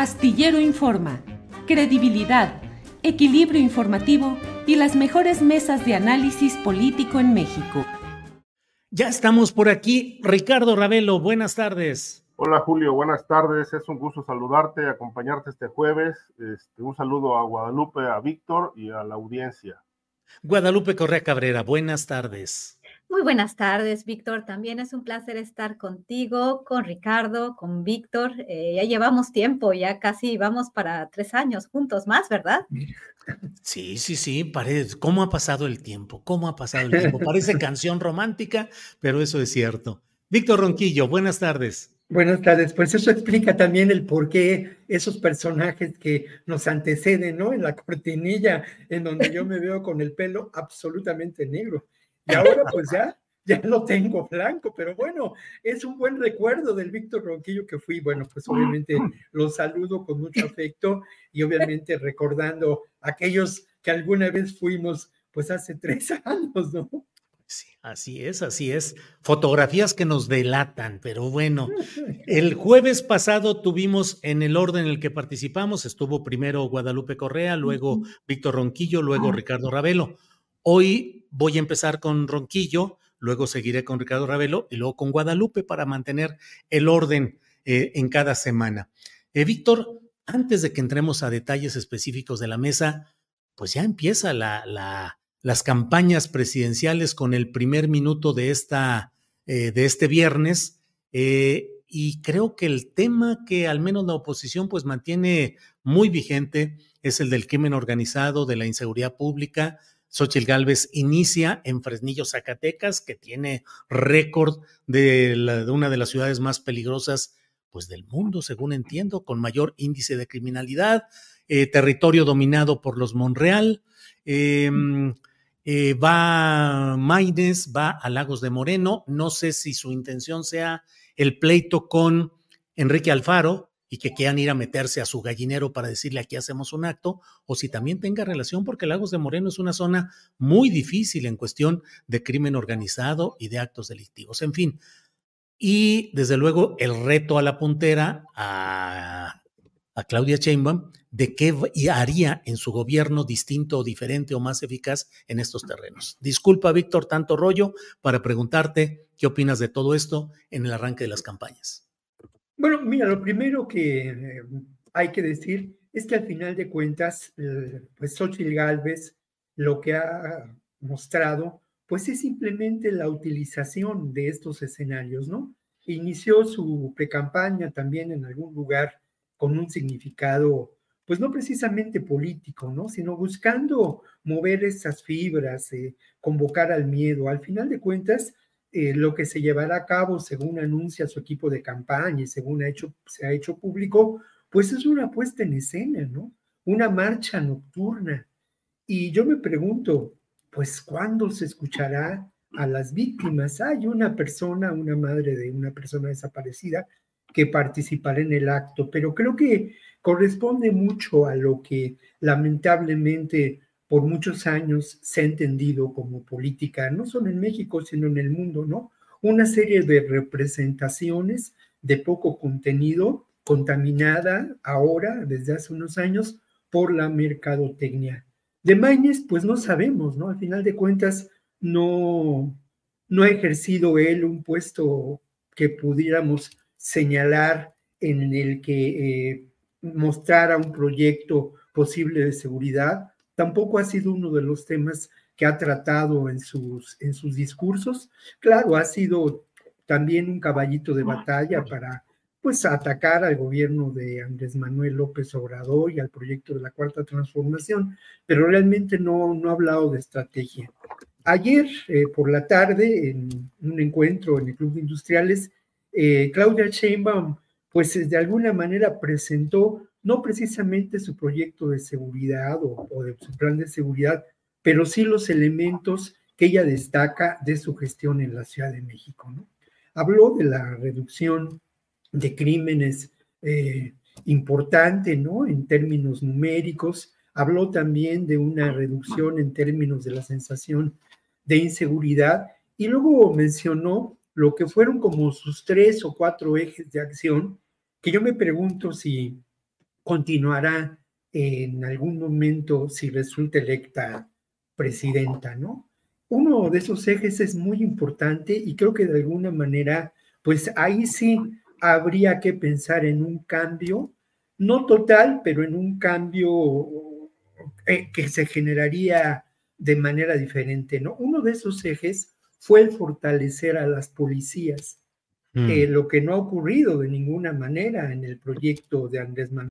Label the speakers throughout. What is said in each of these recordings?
Speaker 1: Astillero Informa, credibilidad, equilibrio informativo y las mejores mesas de análisis político en México.
Speaker 2: Ya estamos por aquí. Ricardo Ravelo, buenas tardes.
Speaker 3: Hola Julio, buenas tardes. Es un gusto saludarte, acompañarte este jueves. Este, un saludo a Guadalupe, a Víctor y a la audiencia.
Speaker 2: Guadalupe Correa Cabrera, buenas tardes.
Speaker 4: Muy buenas tardes, Víctor. También es un placer estar contigo, con Ricardo, con Víctor. Eh, ya llevamos tiempo, ya casi vamos para tres años juntos más, ¿verdad?
Speaker 2: Sí, sí, sí, parece. ¿Cómo ha pasado el tiempo? ¿Cómo ha pasado el tiempo? Parece canción romántica, pero eso es cierto. Víctor Ronquillo, buenas tardes.
Speaker 5: Buenas tardes, pues eso explica también el por qué esos personajes que nos anteceden, ¿no? En la cortinilla, en donde yo me veo con el pelo absolutamente negro y ahora pues ya, ya lo tengo blanco, pero bueno, es un buen recuerdo del Víctor Ronquillo que fui. Bueno, pues obviamente lo saludo con mucho afecto y obviamente recordando aquellos que alguna vez fuimos pues hace tres años, ¿no?
Speaker 2: Sí, así es, así es. Fotografías que nos delatan, pero bueno, el jueves pasado tuvimos en el orden en el que participamos, estuvo primero Guadalupe Correa, luego Víctor Ronquillo, luego Ricardo Ravelo. Hoy voy a empezar con Ronquillo, luego seguiré con Ricardo Ravelo y luego con Guadalupe para mantener el orden eh, en cada semana. Eh, Víctor, antes de que entremos a detalles específicos de la mesa, pues ya empieza la, las campañas presidenciales con el primer minuto de, esta, eh, de este viernes. y creo que el tema que al menos la oposición pues mantiene muy vigente es el del crimen organizado, de la inseguridad pública, Xochitl Gálvez inicia en Fresnillo, Zacatecas, que tiene récord de, una de las ciudades más peligrosas pues, del mundo, según entiendo, con mayor índice de criminalidad, eh, territorio dominado por los Monreal. Em, eh, va Maines, va a Lagos de Moreno. No sé si su intención sea el pleito con Enrique Alfaro, y que quieran ir a meterse a su gallinero para decirle aquí hacemos un acto, o si también tenga relación, porque Lagos de Moreno es una zona muy difícil en cuestión de crimen organizado y de actos delictivos. En fin, y desde luego el reto a la puntera a, Claudia Sheinbaum de qué haría en su gobierno distinto o diferente o más eficaz en estos terrenos. Disculpa, Víctor, tanto rollo para preguntarte qué opinas de todo esto en el arranque de las campañas.
Speaker 5: Bueno, mira, lo primero que eh, hay que decir es que al final de cuentas, eh, pues Xochitl Galvez lo que ha mostrado, pues es simplemente la utilización de estos escenarios, ¿no? Inició su precampaña también en algún lugar con un significado, pues no precisamente político, ¿no? Sino buscando mover esas fibras, eh, convocar al miedo. Al final de cuentas, eh, lo que se llevará a cabo, según anuncia su equipo de campaña y según ha hecho, se ha hecho público, pues es una puesta en escena, ¿no? Una marcha nocturna. Y yo me pregunto, pues, ¿cuándo se escuchará a las víctimas? Hay una persona, una madre de una persona desaparecida, que participará en el acto, pero creo que corresponde mucho a lo que lamentablemente por muchos años se ha entendido como política, no solo en México, sino en el mundo, ¿no? Una serie de representaciones de poco contenido, contaminada ahora, desde hace unos años, por la mercadotecnia. De Mañez, pues no sabemos, ¿no? Al final de cuentas, no, no ha ejercido él un puesto que pudiéramos señalar en el que eh, mostrara un proyecto posible de seguridad tampoco ha sido uno de los temas que ha tratado en sus, en sus discursos. Claro, ha sido también un caballito de batalla para pues atacar al gobierno de Andrés Manuel López Obrador y al proyecto de la Cuarta Transformación, pero realmente no, no ha hablado de estrategia. Ayer eh, por la tarde, en un encuentro en el Club de Industriales, eh, Claudia Sheinbaum, pues de alguna manera presentó no precisamente su proyecto de seguridad o, de su plan de seguridad, pero sí los elementos que ella destaca de su gestión en la Ciudad de México. Habló de la reducción de crímenes eh, importante, ¿no? En términos numéricos. Habló también de una reducción en términos de la sensación de inseguridad y luego mencionó lo que fueron como sus tres o cuatro ejes de acción, que yo me pregunto si continuará en algún momento si resulta electa presidenta, ¿no? Uno de esos ejes es muy importante y creo que de alguna manera, pues ahí sí habría que pensar en un cambio, no total, pero en un cambio eh, que se generaría de manera diferente, ¿no? Uno de esos ejes fue el fortalecer a las policías, mm. lo que no ha ocurrido de ninguna manera en el proyecto de Andrés Manuel.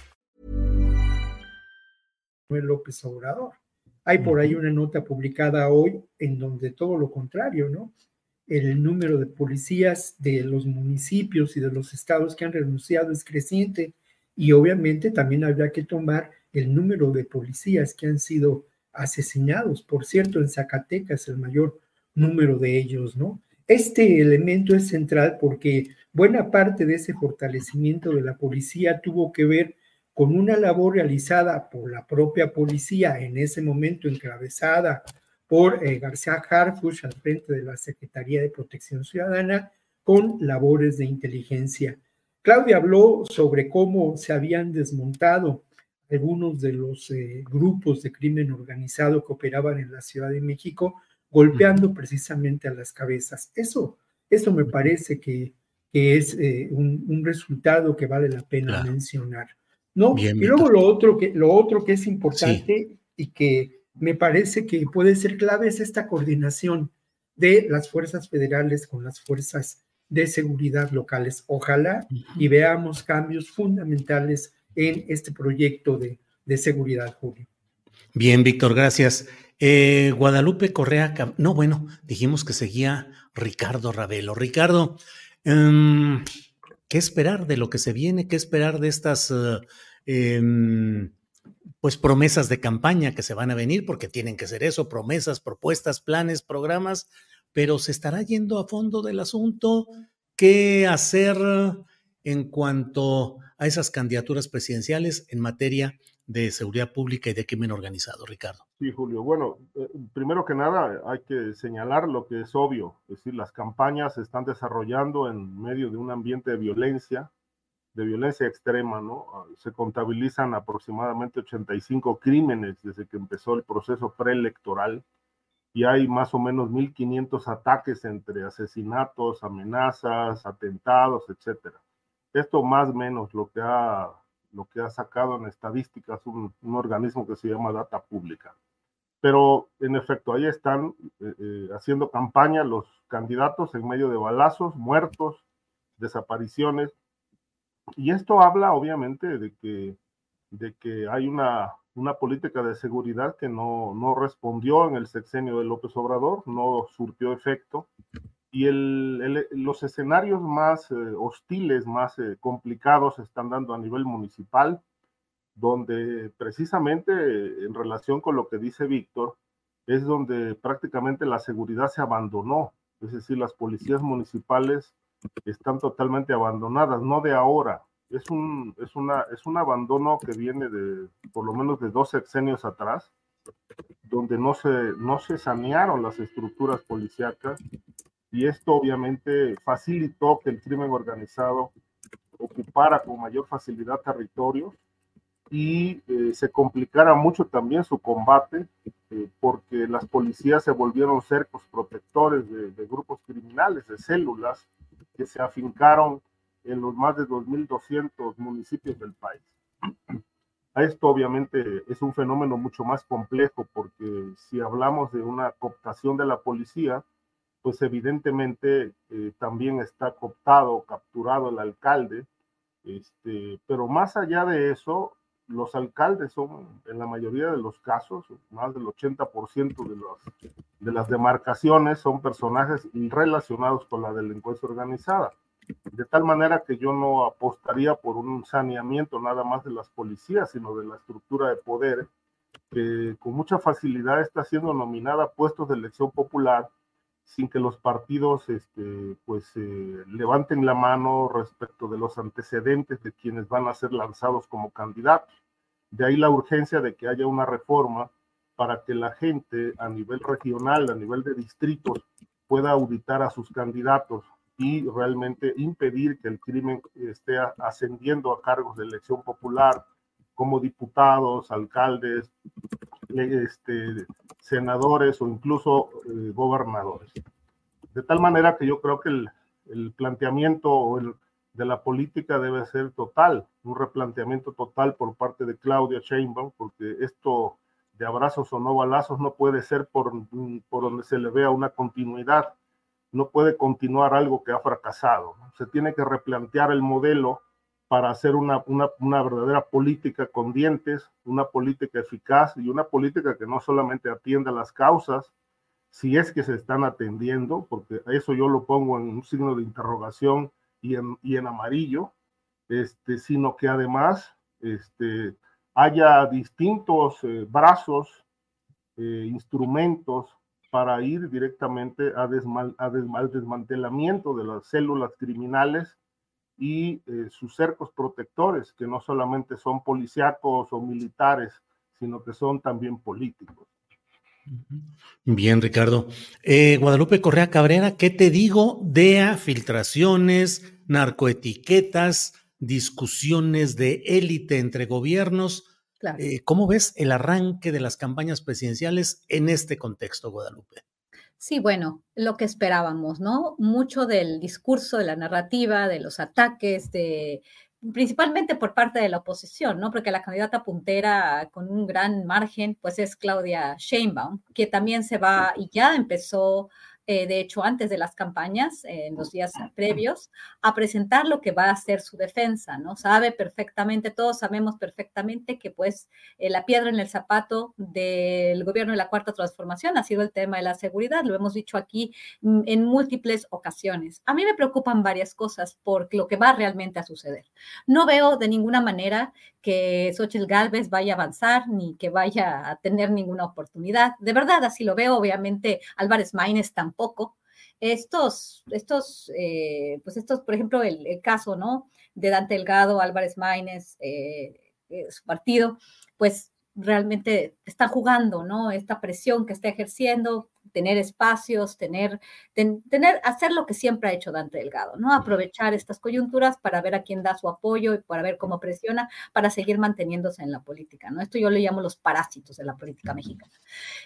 Speaker 5: López Obrador. Hay por ahí una nota publicada hoy en donde todo lo contrario, ¿no? el número de policías de los municipios y de los estados que han renunciado es creciente y obviamente también habrá que tomar el número de policías que han sido asesinados. Por cierto, en Zacatecas el mayor número de ellos, ¿no? Este elemento es central porque buena parte de ese fortalecimiento de la policía tuvo que ver con una labor realizada por la propia policía en ese momento encabezada por eh, García Harfuch al frente de la Secretaría de Protección Ciudadana con labores de inteligencia. Claudia habló sobre cómo se habían desmontado algunos de los eh, grupos de crimen organizado que operaban en la Ciudad de México, golpeando precisamente a las cabezas. Eso, eso me parece que, es eh, un, resultado que vale la pena mencionar. ¿No? y luego lo otro, que, lo otro que es importante y que me parece que puede ser clave es esta coordinación de las fuerzas federales con las fuerzas de seguridad locales. Ojalá y veamos cambios fundamentales en este proyecto de, seguridad, Julio.
Speaker 2: Bien, Víctor, gracias. Eh, Guadalupe Correa, no, bueno, dijimos que seguía Ricardo Ravelo. Ricardo, em, ¿qué esperar de lo que se viene? ¿Qué esperar de estas... Eh, em, pues promesas de campaña que se van a venir, porque tienen que ser eso, promesas, propuestas, planes, programas, pero se estará yendo a fondo del asunto, qué hacer en cuanto a esas candidaturas presidenciales en materia de seguridad pública y de crimen organizado, Ricardo.
Speaker 3: Sí, Julio. Bueno, eh, primero que nada hay que señalar lo que es obvio, es decir, las campañas se están desarrollando en medio de un ambiente de violencia, de violencia extrema, ¿no? Ah, se contabilizan aproximadamente 85 crímenes desde que empezó el proceso preelectoral y hay más o menos 1.500 ataques entre asesinatos, amenazas, atentados, etcétera. Esto más o menos lo que ha, lo que ha sacado en estadísticas un, organismo que se llama Data Pública. Pero en efecto, ahí están eh, eh, haciendo campaña los candidatos en medio de balazos, muertos, desapariciones, y esto habla obviamente de que, de que hay una, una política de seguridad que no, no, respondió en el sexenio de López Obrador, no surtió efecto. Y el, los escenarios más eh, hostiles, más eh, complicados se están dando a nivel municipal, donde precisamente en relación con lo que dice Víctor, es donde prácticamente la seguridad se abandonó. Es decir, las policías municipales están totalmente abandonadas, no de ahora. Es un, es, una, es un abandono que viene de por lo menos de dos sexenios atrás, donde no se, no se sanearon las estructuras policíacas y esto obviamente facilitó que el crimen organizado ocupara con mayor facilidad territorios y eh, se complicara mucho también su combate eh, porque las policías se volvieron cercos protectores de, de, grupos criminales, de células que se afincaron en los más de 2.200 municipios del país. Esto obviamente es un fenómeno mucho más complejo porque si hablamos de una cooptación de la policía, pues evidentemente eh, también está cooptado, capturado el alcalde, este, pero más allá de eso, los alcaldes son, en la mayoría de los casos, más del 80% de, los, de las demarcaciones son personajes relacionados con la delincuencia organizada. De tal manera que yo no apostaría por un saneamiento nada más de las policías, sino de la estructura de poder, que con mucha facilidad está siendo nominada a puestos de elección popular sin que los partidos este, pues, eh, levanten la mano respecto de los antecedentes de quienes van a ser lanzados como candidatos. De ahí la urgencia de que haya una reforma para que la gente a nivel regional, a nivel de distritos, pueda auditar a sus candidatos y realmente impedir que el crimen esté ascendiendo a cargos de elección popular como diputados, alcaldes, este, senadores o incluso eh, gobernadores. De tal manera que yo creo que el, planteamiento de la política debe ser total, un replanteamiento total por parte de Claudia Sheinbaum, porque esto de abrazos o no balazos no puede ser por, por donde se le vea una continuidad, no puede continuar algo que ha fracasado. Se tiene que replantear el modelo para hacer una, una, verdadera política con dientes, una política eficaz y una política que no solamente atienda las causas, si es que se están atendiendo, porque eso yo lo pongo en un signo de interrogación y en, y en amarillo, este, sino que además este, haya distintos eh, brazos, eh, instrumentos para ir directamente a desmal, a al desmantelamiento de las células criminales y eh, sus cercos protectores, que no solamente son policíacos o militares, sino que son también políticos.
Speaker 2: Bien, Ricardo. Eh, Guadalupe Correa Cabrera, ¿qué te digo de filtraciones, narcoetiquetas, discusiones de élite entre gobiernos? Eh, ¿Cómo ves el arranque de las campañas presidenciales en este contexto, Guadalupe?
Speaker 4: Sí, bueno, lo que esperábamos, ¿no? Mucho del discurso, de la narrativa, de los ataques, de principalmente por parte de la oposición, ¿no? Porque la candidata puntera con un gran margen, pues es Claudia Sheinbaum, que también se va y ya empezó eh, de hecho, antes de las campañas, en los días previos, a presentar lo que va a ser su defensa, ¿no? Sabe perfectamente, todos sabemos perfectamente que pues eh, la piedra en el zapato del gobierno de la Cuarta Transformación ha sido el tema de la seguridad, lo hemos dicho aquí mm, en múltiples ocasiones. A mí me preocupan varias cosas por lo que va realmente a suceder. No veo de ninguna manera que Xochitl Galvez vaya a avanzar ni que vaya a tener ninguna oportunidad. De verdad, así lo veo. Obviamente, Álvarez Maínez tampoco. Estos, estos, eh, pues estos, por ejemplo, el, caso, ¿no? De Dante Delgado, Álvarez Maínez, eh, eh, su partido, pues realmente está jugando, ¿no? Esta presión que está ejerciendo, tener espacios, tener, tener, hacer lo que siempre ha hecho Dante Delgado, ¿no? Aprovechar estas coyunturas para ver a quién da su apoyo y para ver cómo presiona para seguir manteniéndose en la política, ¿no? Esto yo le llamo los parásitos de la política mexicana.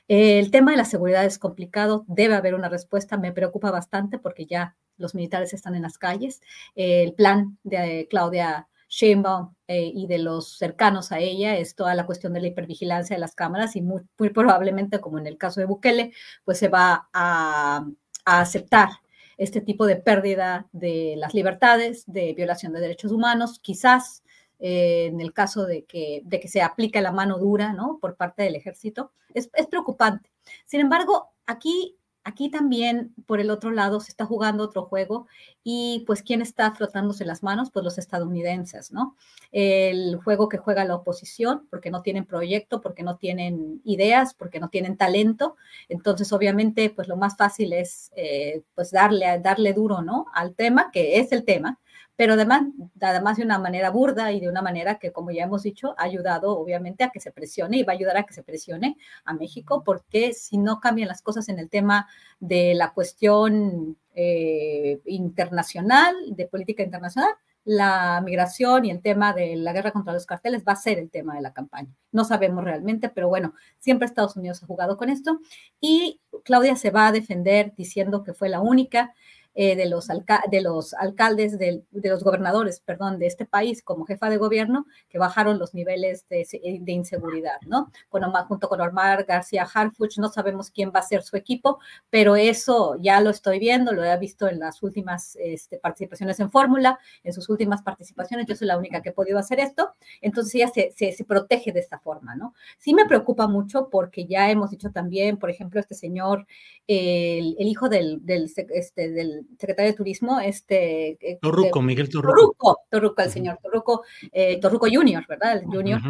Speaker 4: el tema de la seguridad es complicado, debe haber una respuesta, me preocupa bastante porque ya los militares están en las calles. el plan de Claudia Sheinbaum eh, y de los cercanos a ella es toda la cuestión de la hipervigilancia de las cámaras y muy, probablemente, como en el caso de Bukele, pues se va a, aceptar este tipo de pérdida de las libertades, de violación de derechos humanos, quizás eh, en el caso de que, de que se aplique la mano dura ¿no? por parte del ejército, es, es preocupante. Sin embargo, aquí Aquí también, por el otro lado, se está jugando otro juego y pues ¿quién está frotándose las manos? Pues los estadounidenses, ¿no? El juego que juega la oposición porque no tienen proyecto, porque no tienen ideas, porque no tienen talento. Entonces, obviamente, pues lo más fácil es eh, pues darle, darle duro, ¿no? Al tema, que es el tema, pero además, además de una manera burda y de una manera que, como ya hemos dicho, ha ayudado obviamente a que se presione y va a ayudar a que se presione a México, porque si no cambian las cosas en el tema de la cuestión eh, internacional, de política internacional, la migración y el tema de la guerra contra los carteles va a ser el tema de la campaña. No sabemos realmente, pero bueno, siempre Estados Unidos ha jugado con esto y Claudia se va a defender diciendo que fue la única eh, de, los de los alcaldes, de, los gobernadores, perdón, de este país como jefa de gobierno, que bajaron los niveles de, inseguridad, ¿no? Con junto con Omar García Harfuch, no sabemos quién va a ser su equipo, pero eso ya lo estoy viendo, lo he visto en las últimas este, participaciones en Fórmula, en sus últimas participaciones, yo soy la única que he podido hacer esto, entonces ella se, se, protege de esta forma, ¿no? Sí me preocupa mucho porque ya hemos dicho también, por ejemplo, este señor, el, hijo del, del, este, del secretario de Turismo, este...
Speaker 2: Eh, Torruco, Miguel Torruco.
Speaker 4: Torruco, el señor Torruco, eh, Torruco Junior, ¿verdad? El Junior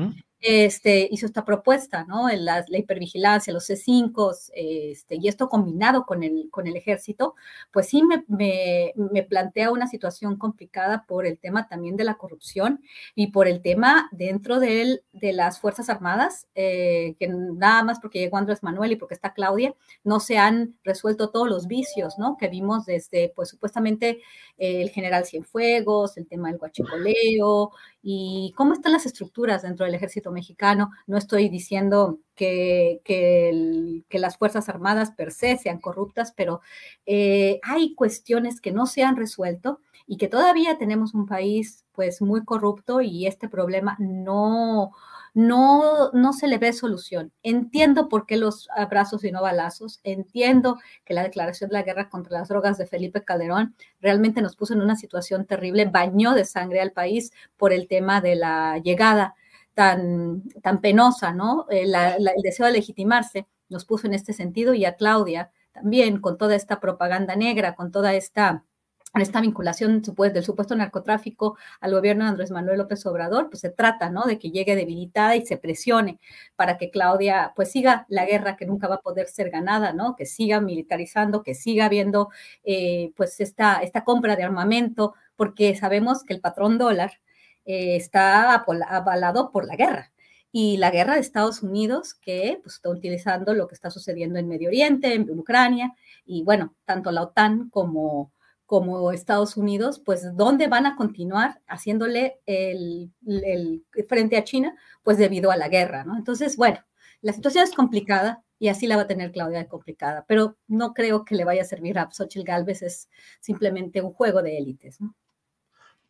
Speaker 4: este, hizo esta propuesta, ¿no? La, la hipervigilancia, los C5, este, y esto combinado con el, con el ejército, pues sí me, me, plantea una situación complicada por el tema también de la corrupción y por el tema dentro de, de las Fuerzas Armadas, eh, que nada más porque llegó Andrés Manuel y porque está Claudia, no se han resuelto todos los vicios, ¿no? Que vimos desde, pues supuestamente el general Cienfuegos, el tema del guachicoleo, y cómo están las estructuras dentro del ejército mexicano. No estoy diciendo que, que, las Fuerzas Armadas per se sean corruptas, pero eh, hay cuestiones que no se han resuelto y que todavía tenemos un país pues muy corrupto y este problema no, no, no se le ve solución. Entiendo por qué los abrazos y no balazos, entiendo que la declaración de la guerra contra las drogas de Felipe Calderón realmente nos puso en una situación terrible, bañó de sangre al país por el tema de la llegada tan, tan penosa, ¿no? Eh, el deseo de legitimarse nos puso en este sentido y a Claudia también con toda esta propaganda negra, con toda esta esta vinculación del supuesto narcotráfico al gobierno de Andrés Manuel López Obrador, pues se trata, ¿no? De que llegue debilitada y se presione para que Claudia, pues siga la guerra que nunca va a poder ser ganada, ¿no? Que siga militarizando, que siga habiendo, eh, pues, esta, esta compra de armamento, porque sabemos que el patrón dólar eh, está avalado por la guerra. Y la guerra de Estados Unidos, que pues, está utilizando lo que está sucediendo en Medio Oriente, en Ucrania, y bueno, tanto la OTAN como Estados Unidos, pues ¿dónde van a continuar haciéndole el, frente a China? Pues debido a la guerra, ¿no? Entonces, bueno, la situación es complicada y así la va a tener Claudia de complicada, pero no creo que le vaya a servir a Xochitl Galvez, es simplemente un juego de élites, ¿no?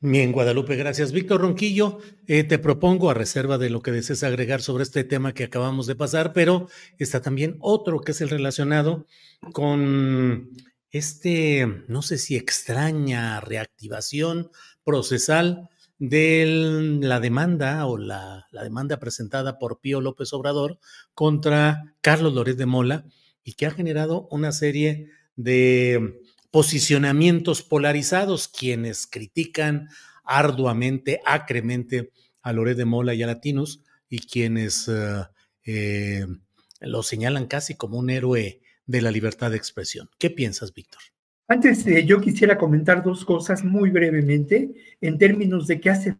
Speaker 2: Bien, Guadalupe, gracias. Víctor Ronquillo, eh, te propongo, a reserva de lo que desees agregar sobre este tema que acabamos de pasar, pero está también otro que es el relacionado con este, no sé si extraña reactivación procesal de la demanda o la, demanda presentada por Pío López Obrador contra Carlos Loret de Mola y que ha generado una serie de posicionamientos polarizados, quienes critican arduamente, acremente a Loret de Mola y a Latinos y quienes eh, eh, lo señalan casi como un héroe de la libertad de expresión. ¿Qué piensas, Víctor?
Speaker 5: Antes, de yo quisiera comentar dos cosas muy brevemente en términos de qué hace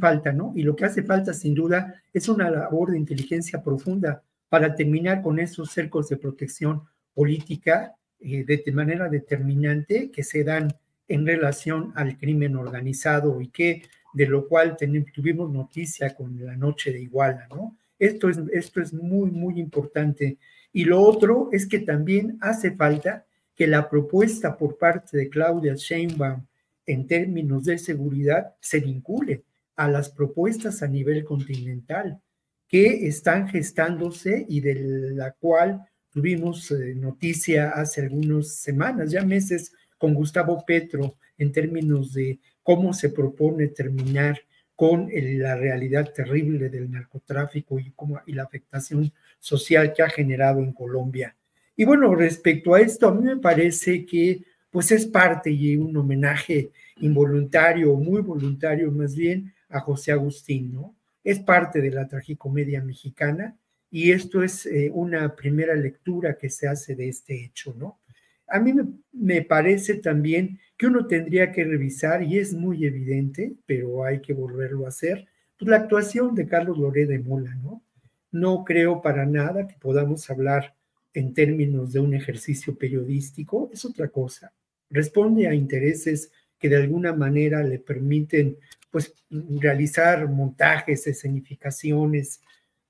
Speaker 5: falta, ¿no? Y lo que hace falta, sin duda, es una labor de inteligencia profunda para terminar con esos cercos de protección política eh, de manera determinante que se dan en relación al crimen organizado y que de lo cual tuvimos noticia con la noche de Iguala, ¿no? Esto es, esto es muy, muy importante y lo otro es que también hace falta que la propuesta por parte de Claudia Sheinbaum en términos de seguridad se vincule a las propuestas a nivel continental que están gestándose y de la cual tuvimos eh, noticia hace algunas semanas, ya meses, con Gustavo Petro en términos de cómo se propone terminar con la realidad terrible del narcotráfico y, y la afectación social que ha generado en Colombia. Y bueno, respecto a esto, a mí me parece que pues es parte y un homenaje involuntario, muy voluntario más bien, a José Agustín, ¿no? Es parte de la tragicomedia mexicana y esto es eh, una primera lectura que se hace de este hecho, ¿no? A mí me, parece también que uno tendría que revisar, y es muy evidente, pero hay que volverlo a hacer, pues la actuación de Carlos Loré de Mola, ¿no? No creo para nada que podamos hablar en términos de un ejercicio periodístico, es otra cosa. Responde a intereses que de alguna manera le permiten pues realizar montajes, escenificaciones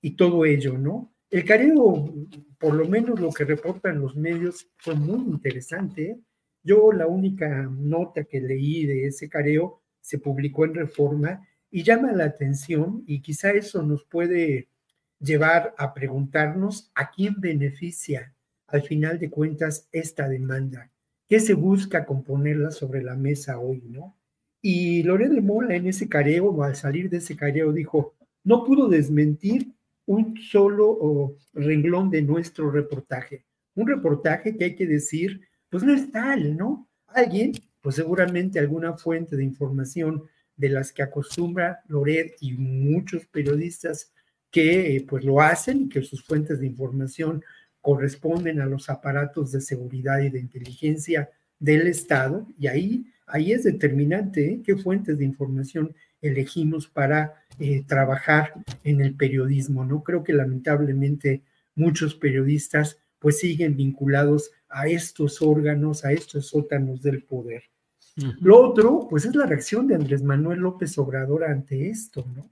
Speaker 5: y todo ello, ¿no? El careo, por lo menos lo que reportan los medios, fue muy interesante. Yo la única nota que leí de ese careo se publicó en Reforma y llama la atención y quizá eso nos puede llevar a preguntarnos a quién beneficia al final de cuentas esta demanda. ¿Qué se busca con ponerla sobre la mesa hoy, no? Y Loré de Mola en ese careo, o al salir de ese careo, dijo, no pudo desmentir un solo renglón de nuestro reportaje. Un reportaje que hay que decir, pues no es tal, ¿no? Alguien, pues seguramente alguna fuente de información de las que acostumbra Loret y muchos periodistas que pues lo hacen y que sus fuentes de información corresponden a los aparatos de seguridad y de inteligencia del Estado y ahí, ahí es determinante ¿eh? qué fuentes de información elegimos para eh, trabajar en el periodismo. No creo que lamentablemente muchos periodistas pues siguen vinculados a estos órganos, a estos sótanos del poder. Lo otro, pues es la reacción de Andrés Manuel López Obrador ante esto, ¿no?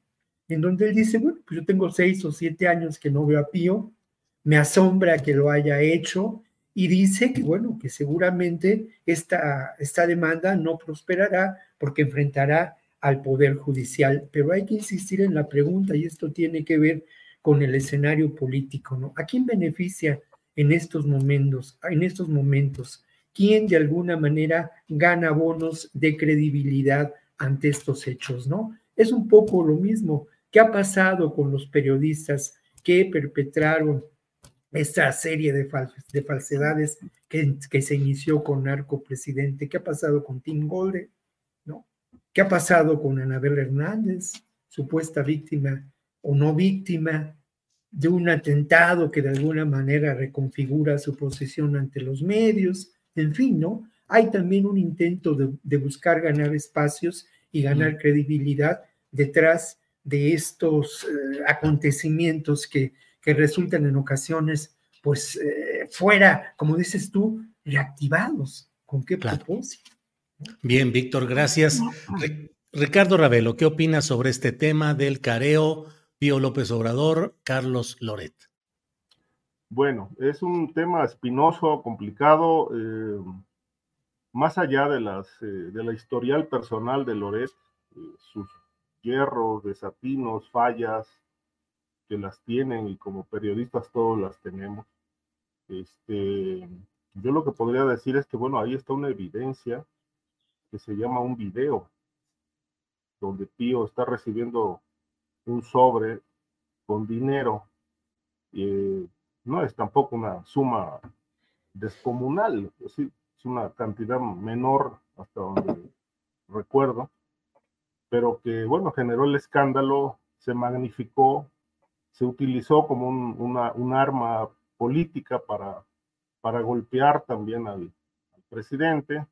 Speaker 5: En donde él dice, bueno, pues yo tengo seis o siete años que no veo a Pío, me asombra que lo haya hecho y dice que, bueno, que seguramente esta, esta demanda no prosperará porque enfrentará al Poder Judicial. Pero hay que insistir en la pregunta y esto tiene que ver con el escenario político, ¿no? ¿A quién beneficia en estos momentos, en estos momentos? ¿Quién de alguna manera gana bonos de credibilidad ante estos hechos, ¿no? Es un poco lo mismo. ¿Qué ha pasado con los periodistas que perpetraron esta serie de, de falsedades que, que, se inició con Narco Presidente? ¿Qué ha pasado con Tim Golden? ¿Qué ha pasado con Anabel Hernández, supuesta víctima o no víctima de un atentado que de alguna manera reconfigura su posición ante los medios? En fin, ¿no? Hay también un intento de, buscar ganar espacios y ganar credibilidad detrás de estos eh, acontecimientos que, que resultan en ocasiones, pues, eh, fuera, como dices tú, reactivados. ¿Con qué propósito?
Speaker 2: Bien, Víctor, gracias. Ricardo Ravelo, ¿qué opinas sobre este tema del careo Pío López Obrador, Carlos Loret?
Speaker 3: Bueno, es un tema espinoso, complicado, eh, más allá de, las, eh, de la historial personal de Loret, sus hierros, desatinos, fallas, que las tienen y como periodistas todos las tenemos. Este, yo lo que podría decir es que, bueno, ahí está una evidencia que se llama un video, donde Pío está recibiendo un sobre con dinero. Eh, no es tampoco una suma descomunal, es, una cantidad menor hasta donde recuerdo, pero que, bueno, generó el escándalo, se magnificó, se utilizó como un, arma política para, para golpear también al, presidente.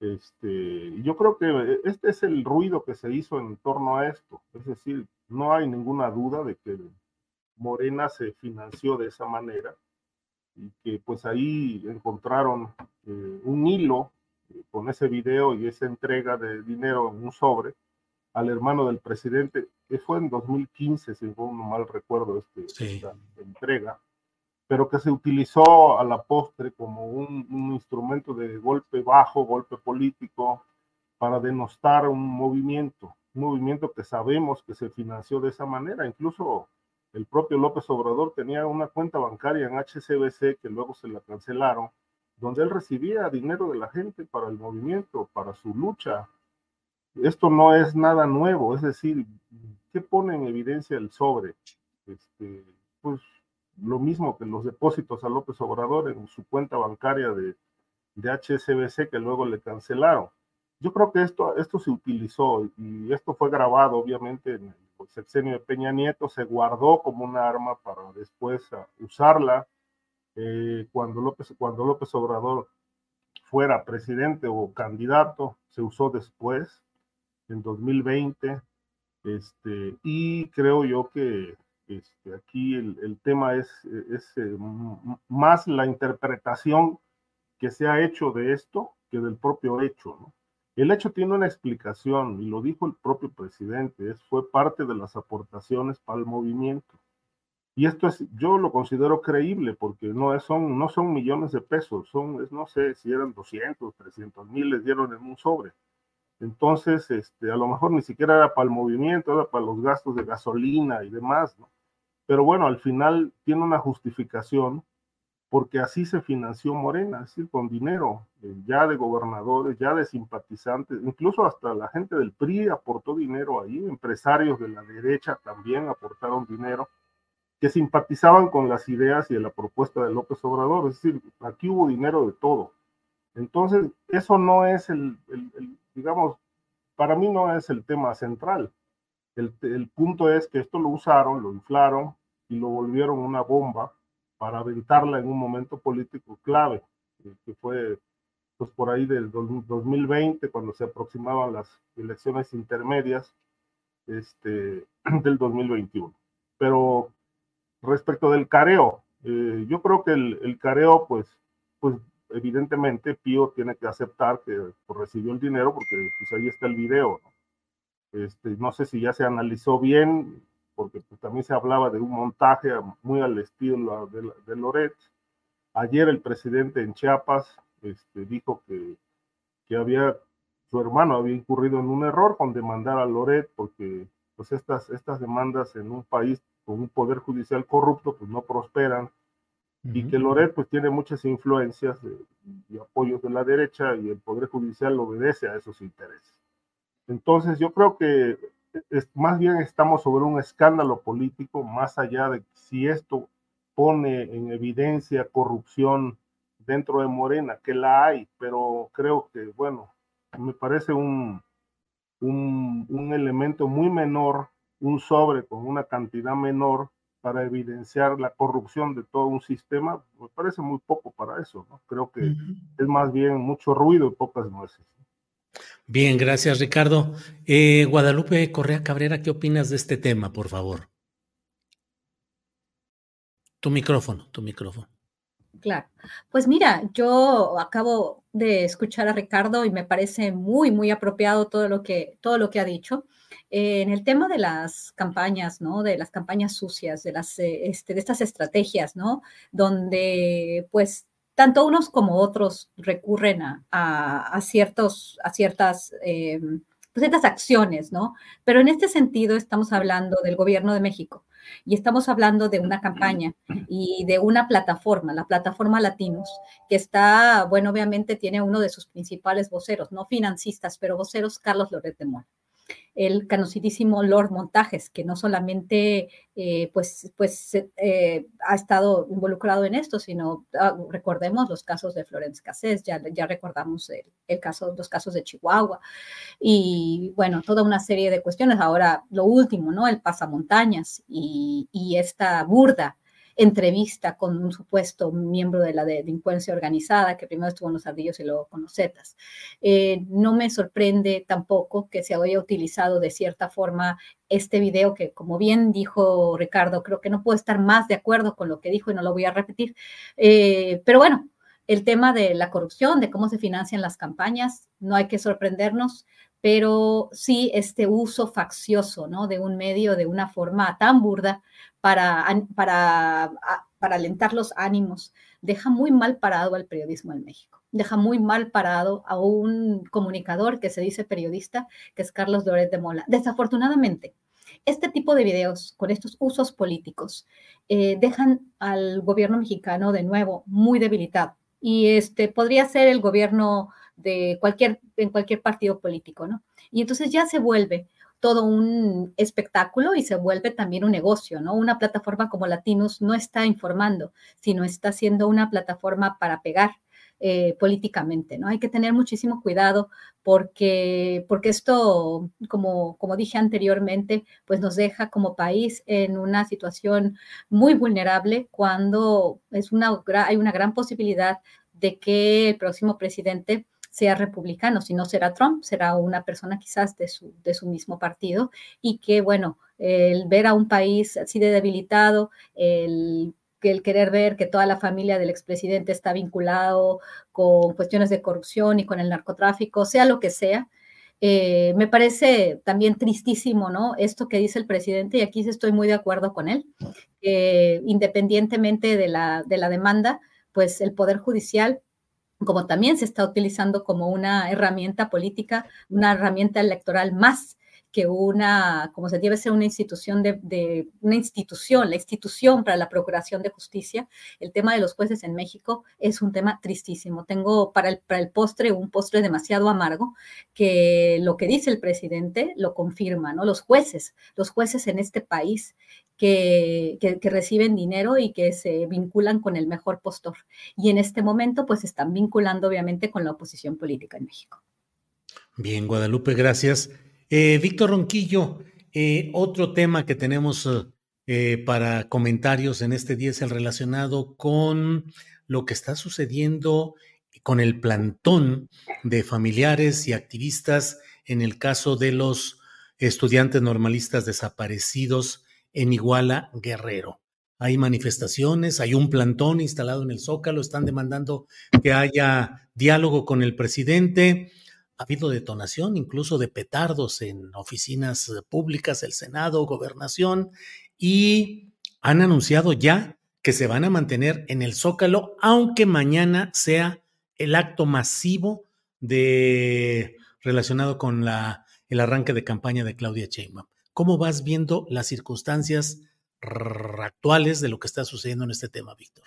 Speaker 3: Este, yo creo que este es el ruido que se hizo en torno a esto. Es decir, no hay ninguna duda de que Morena se financió de esa manera y que pues ahí encontraron eh, un hilo eh, con ese video y esa entrega de dinero en un sobre al hermano del presidente, que fue en 2015, si no mal recuerdo este, esta entrega, pero que se utilizó a la postre como un, instrumento de golpe bajo, golpe político, para denostar un movimiento, un movimiento que sabemos que se financió de esa manera, incluso el propio López Obrador tenía una cuenta bancaria en HCBC que luego se la cancelaron, donde él recibía dinero de la gente para el movimiento, para su lucha esto no es nada nuevo, es decir, ¿qué pone en evidencia el sobre? Este, pues lo mismo que los depósitos a López Obrador en su cuenta bancaria de, de HSBC que luego le cancelaron. Yo creo que esto, esto se utilizó y esto fue grabado obviamente en el sexenio de Peña Nieto, se guardó como una arma para después usarla eh, cuando, López, cuando López Obrador fuera presidente o candidato, se usó después en 2020. Este, y creo yo que este, aquí el, tema es, es eh, más la interpretación que se ha hecho de esto que del propio hecho. El hecho tiene una explicación y lo dijo el propio presidente, es, fue parte de las aportaciones para el movimiento. Y esto es, yo lo considero creíble porque no, son, no son millones de pesos, son, no sé si eran 200, 300 mil, les dieron en un sobre. Entonces, este, a lo mejor ni siquiera era para el movimiento, era para los gastos de gasolina y demás, ¿no? Pero bueno, al final tiene una justificación porque así se financió Morena, es decir, con dinero eh, ya de gobernadores, ya de simpatizantes, incluso hasta la gente del PRI aportó dinero ahí, empresarios de la derecha también aportaron dinero, que simpatizaban con las ideas y de la propuesta de López Obrador, es decir, aquí hubo dinero de todo. Entonces, eso no es el, digamos, para mí no es el tema central. El, el punto es que esto lo usaron, lo inflaron y lo volvieron una bomba para aventarla en un momento político clave, eh, que fue pues por ahí del 2020, cuando se aproximaban las elecciones intermedias este, del 2021. Pero respecto del careo, eh, yo creo que el, el, careo, pues, pues evidentemente Pío tiene que aceptar que pues, recibió el dinero porque pues ahí está el video. ¿no? Este, no sé si ya se analizó bien, porque pues, también se hablaba de un montaje muy al estilo de, de Loret. Ayer el presidente en Chiapas este, dijo que, que había, su hermano había incurrido en un error con demandar a Loret porque pues estas, estas demandas en un país con un poder judicial corrupto pues no prosperan y que Loret pues tiene muchas influencias y apoyos de la derecha y el poder judicial obedece a esos intereses. Entonces yo creo que más bien estamos sobre un escándalo político, más allá de si esto pone en evidencia corrupción dentro de Morena, que la hay, pero creo que, bueno, me parece un, un, un elemento muy menor, un sobre con una cantidad menor para evidenciar la corrupción de todo un sistema, me parece muy poco para eso, ¿no? Creo que uh -huh. es más bien mucho ruido y pocas nueces.
Speaker 2: Bien, gracias Ricardo. Eh, Guadalupe Correa Cabrera, ¿qué opinas de este tema, por favor? Tu micrófono, tu micrófono.
Speaker 4: Claro. Pues mira, yo acabo de escuchar a Ricardo y me parece muy, muy apropiado todo lo que, todo lo que ha dicho. Eh, en el tema de las campañas, ¿no? De las campañas sucias, de, las, eh, este, de estas estrategias, ¿no? Donde, pues, tanto unos como otros recurren a, a, ciertos, a ciertas, eh, pues, acciones, ¿no? Pero en este sentido estamos hablando del gobierno de México y estamos hablando de una campaña y de una plataforma, la plataforma Latinos, que está, bueno, obviamente tiene uno de sus principales voceros, no financistas, pero voceros, Carlos Loret de Mola el conocidísimo Lord Montajes, que no solamente eh, pues, pues, eh, ha estado involucrado en esto, sino ah, recordemos los casos de Florence Cassés, ya, ya recordamos el, caso, los casos de Chihuahua, y bueno, toda una serie de cuestiones. Ahora, lo último, ¿no? El pasamontañas y, y esta burda entrevista con un supuesto miembro de la delincuencia organizada, que primero estuvo en los ardillos y luego con los zetas. Eh, no me sorprende tampoco que se haya utilizado de cierta forma este video que, como bien dijo Ricardo, creo que no puedo estar más de acuerdo con lo que dijo y no lo voy a repetir. Eh, pero bueno, el tema de la corrupción, de cómo se financian las campañas, no hay que sorprendernos, pero sí este uso faccioso, ¿no? De un medio de una forma tan burda para, para, para alentar los ánimos, deja muy mal parado al periodismo en México. Deja muy mal parado a un comunicador que se dice periodista, que es Carlos Doret de Mola. Desafortunadamente, este tipo de videos con estos usos políticos eh, dejan al gobierno mexicano de nuevo muy debilitado. Y este podría ser el gobierno de cualquier, en cualquier partido político, ¿no? Y entonces ya se vuelve todo un espectáculo y se vuelve también un negocio, ¿no? Una plataforma como Latinos no está informando, sino está siendo una plataforma para pegar eh, políticamente, ¿no? Hay que tener muchísimo cuidado porque, porque esto, como, como dije anteriormente, pues nos deja como país en una situación muy vulnerable cuando es una, hay una gran posibilidad de que el próximo presidente sea republicano, si no será Trump, será una persona quizás de su, de su mismo partido y que, bueno, el ver a un país así de debilitado, el querer ver que toda la familia del expresidente está vinculado con cuestiones de corrupción y con el narcotráfico, sea lo que sea, Eh, me parece también tristísimo, ¿no? Esto que dice el presidente, y aquí estoy muy de acuerdo con él, que independientemente de la, de la demanda, pues el Poder Judicial como también se está utilizando como una herramienta política, una herramienta electoral más que una, como se debe ser una institución de, una institución, la institución para la procuración de justicia. El tema de los jueces en México es un tema tristísimo. Tengo para el, para el postre un postre demasiado amargo que lo que dice el presidente lo confirma, ¿no? Los jueces, los jueces en este país que, reciben dinero y que se vinculan con el mejor postor. Y en este momento, pues están vinculando obviamente con la oposición política en México.
Speaker 2: Bien, Guadalupe, gracias. Eh, Víctor Ronquillo, eh, otro tema que tenemos eh, para comentarios en este día es el relacionado con lo que está sucediendo con el plantón de familiares y activistas en el caso de los estudiantes normalistas desaparecidos en Iguala Guerrero. Hay manifestaciones, hay un plantón instalado en el Zócalo, están demandando que haya diálogo con el presidente ha habido detonación incluso de petardos en oficinas públicas, el Senado, gobernación, y han anunciado ya que se van a mantener en el Zócalo, aunque mañana sea el acto masivo de relacionado con la, el arranque de campaña de Claudia Sheinbaum. ¿Cómo vas viendo las circunstancias actuales de lo que está sucediendo en este tema, Víctor?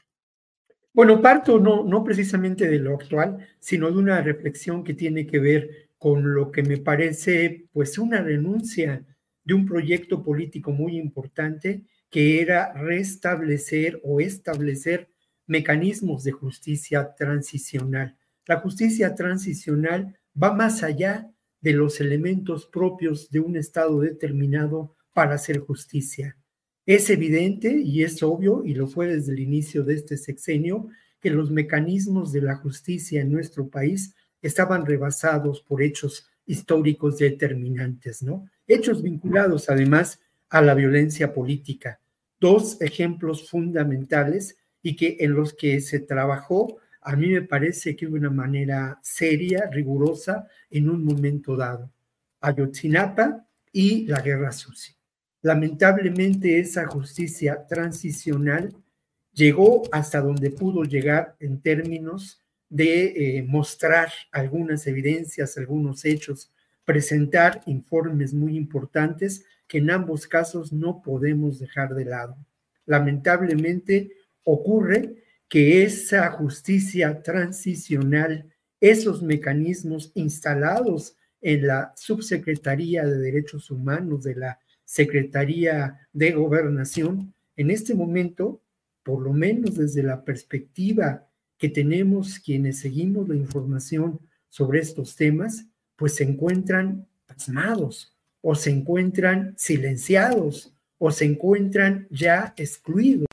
Speaker 5: Bueno, parto no, no precisamente de lo actual, sino de una reflexión que tiene que ver con lo que me parece pues una renuncia de un proyecto político muy importante que era restablecer o establecer mecanismos de justicia transicional. La justicia transicional va más allá de los elementos propios de un Estado determinado para hacer justicia. Es evidente y es obvio, y lo fue desde el inicio de este sexenio, que los mecanismos de la justicia en nuestro país estaban rebasados por hechos históricos determinantes, ¿no? Hechos vinculados además a la violencia política. Dos ejemplos fundamentales y que en los que se trabajó, a mí me parece que de una manera seria, rigurosa, en un momento dado. Ayotzinapa y la Guerra Sucia. Lamentablemente esa justicia transicional llegó hasta donde pudo llegar en términos de eh, mostrar algunas evidencias, algunos hechos, presentar informes muy importantes que en ambos casos no podemos dejar de lado. Lamentablemente ocurre que esa justicia transicional, esos mecanismos instalados en la Subsecretaría de Derechos Humanos de la Secretaría de Gobernación, en este momento, por lo menos desde la perspectiva que tenemos quienes seguimos la información sobre estos temas, pues se encuentran pasmados o se encuentran silenciados o se encuentran ya excluidos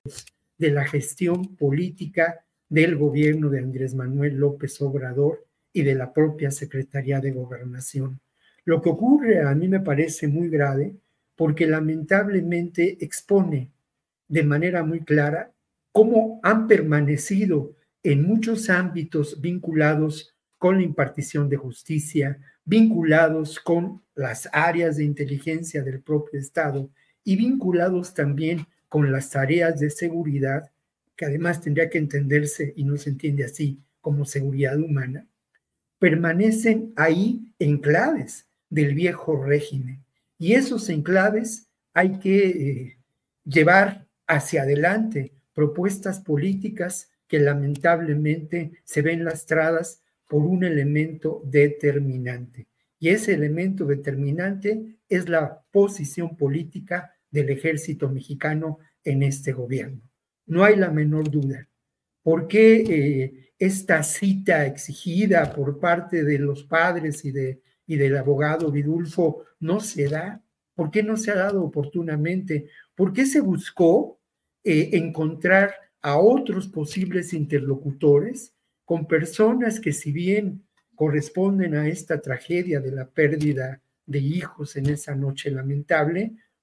Speaker 5: de la gestión política del gobierno de Andrés Manuel López Obrador y de la propia Secretaría de Gobernación. Lo que ocurre a mí me parece muy grave porque lamentablemente expone de manera muy clara cómo han permanecido en muchos ámbitos vinculados con la impartición de justicia, vinculados con las áreas de inteligencia del propio Estado y vinculados también con las tareas de seguridad, que además tendría que entenderse y no se entiende así como seguridad humana, permanecen ahí enclaves del viejo régimen y esos enclaves hay que eh, llevar hacia adelante propuestas políticas que lamentablemente se ven lastradas por un elemento determinante. Y ese elemento determinante es la posición política del ejército mexicano en este gobierno. No hay la menor duda. ¿Por qué eh, esta cita exigida por parte de los padres y de y del abogado Vidulfo no se da? ¿Por qué no se ha dado oportunamente? ¿Por qué se buscó eh, encontrar a otros posibles interlocutores con personas que si bien corresponden a esta tragedia de la pérdida de hijos en esa noche lamentable,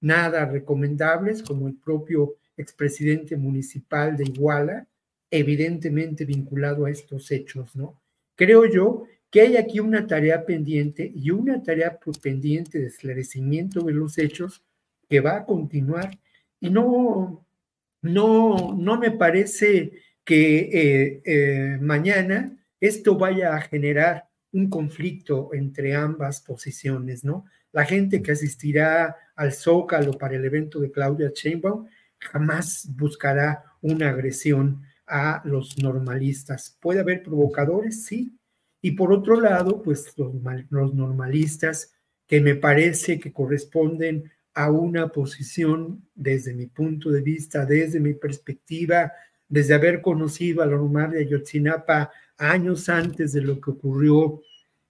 Speaker 5: nada recomendables, como el propio expresidente municipal de Iguala, evidentemente vinculado a estos hechos, ¿no? Creo yo que hay aquí una tarea pendiente y una tarea pendiente de esclarecimiento de los hechos que va a continuar. Y no, no, no me parece que eh, eh, mañana esto vaya a generar un conflicto entre ambas posiciones, ¿no? La gente que asistirá al Zócalo para el evento de Claudia Sheinbaum jamás buscará una agresión a los normalistas. Puede haber provocadores, sí. Y por otro lado, pues los, normalistas que me parece que corresponden a una posición desde mi punto de vista, desde mi perspectiva, desde haber conocido a la normal de Ayotzinapa años antes de lo que ocurrió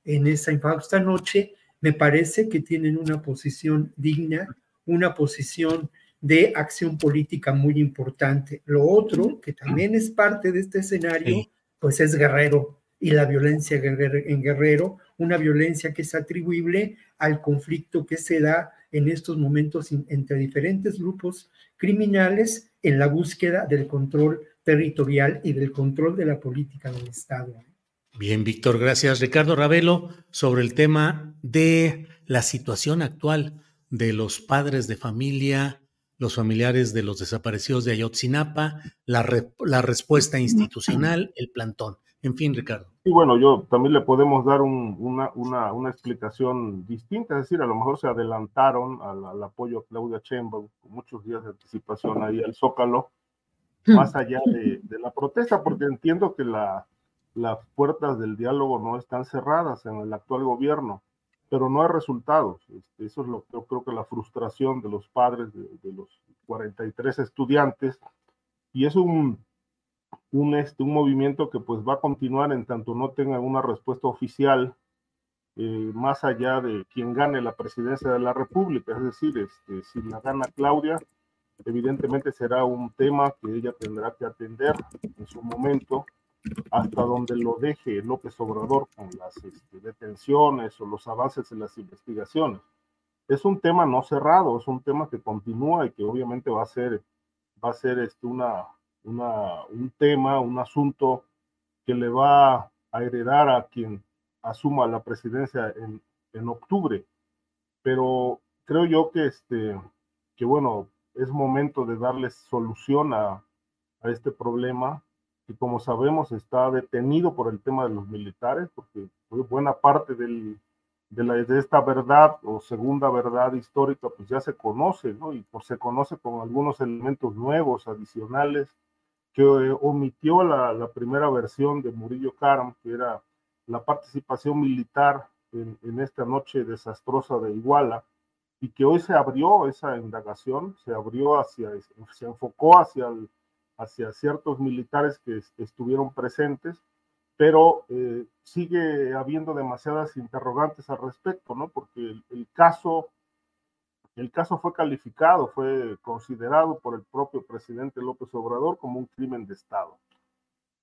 Speaker 5: en esa infausta noche, me parece que tienen una posición digna, una posición de acción política muy importante. Lo otro, que también es parte de este escenario, pues es Guerrero y la violencia en Guerrero, una violencia que es atribuible al conflicto que se da en estos momentos entre diferentes grupos criminales en la búsqueda del control territorial y del control de la política del Estado.
Speaker 2: Bien, Víctor, gracias. Ricardo Ravelo, sobre el tema de la situación actual de los padres de familia, los familiares de los desaparecidos de Ayotzinapa, la, la respuesta institucional, el plantón. En fin, Ricardo.
Speaker 3: Y bueno, yo también le podemos dar una, una, una, explicación distinta, es decir, a lo mejor se adelantaron al, al apoyo a Claudia Sheinbaum con muchos días de anticipación ahí al Zócalo, más allá de, de la protesta, porque entiendo que la, las puertas del diálogo no están cerradas en el actual gobierno, pero no hay resultados. Este, eso es lo que yo creo que la frustración de los padres de, los 43 estudiantes. Y es un, un, este, un movimiento que pues va a continuar en tanto no tenga una respuesta oficial eh, más allá de quien gane la presidencia de la República, es decir, este, si la gana Claudia, evidentemente será un tema que ella tendrá que atender en su momento hasta donde lo deje López Obrador con las este, detenciones o los avances en las investigaciones. Es un tema no cerrado, es un tema que continúa y que obviamente va a ser, va a ser este, una, una, un tema, un asunto que le va a heredar a quien asuma la presidencia en, en octubre. Pero creo yo que, este, que, bueno, es momento de darles solución a, a este problema que como sabemos está detenido por el tema de los militares, porque buena parte del, de, esta verdad o segunda verdad histórica pues ya se conoce, ¿no? Y por se conoce con algunos elementos nuevos, adicionales, que eh, omitió la, primera versión de Murillo Karam, que era la participación militar en, en esta noche desastrosa de Iguala, y que hoy se abrió esa indagación, se abrió hacia, se enfocó hacia el hacia ciertos militares que estuvieron presentes, pero eh, sigue habiendo demasiadas interrogantes al respecto, ¿no? Porque el, caso, el caso fue calificado, fue considerado por el propio presidente López Obrador como un crimen de Estado.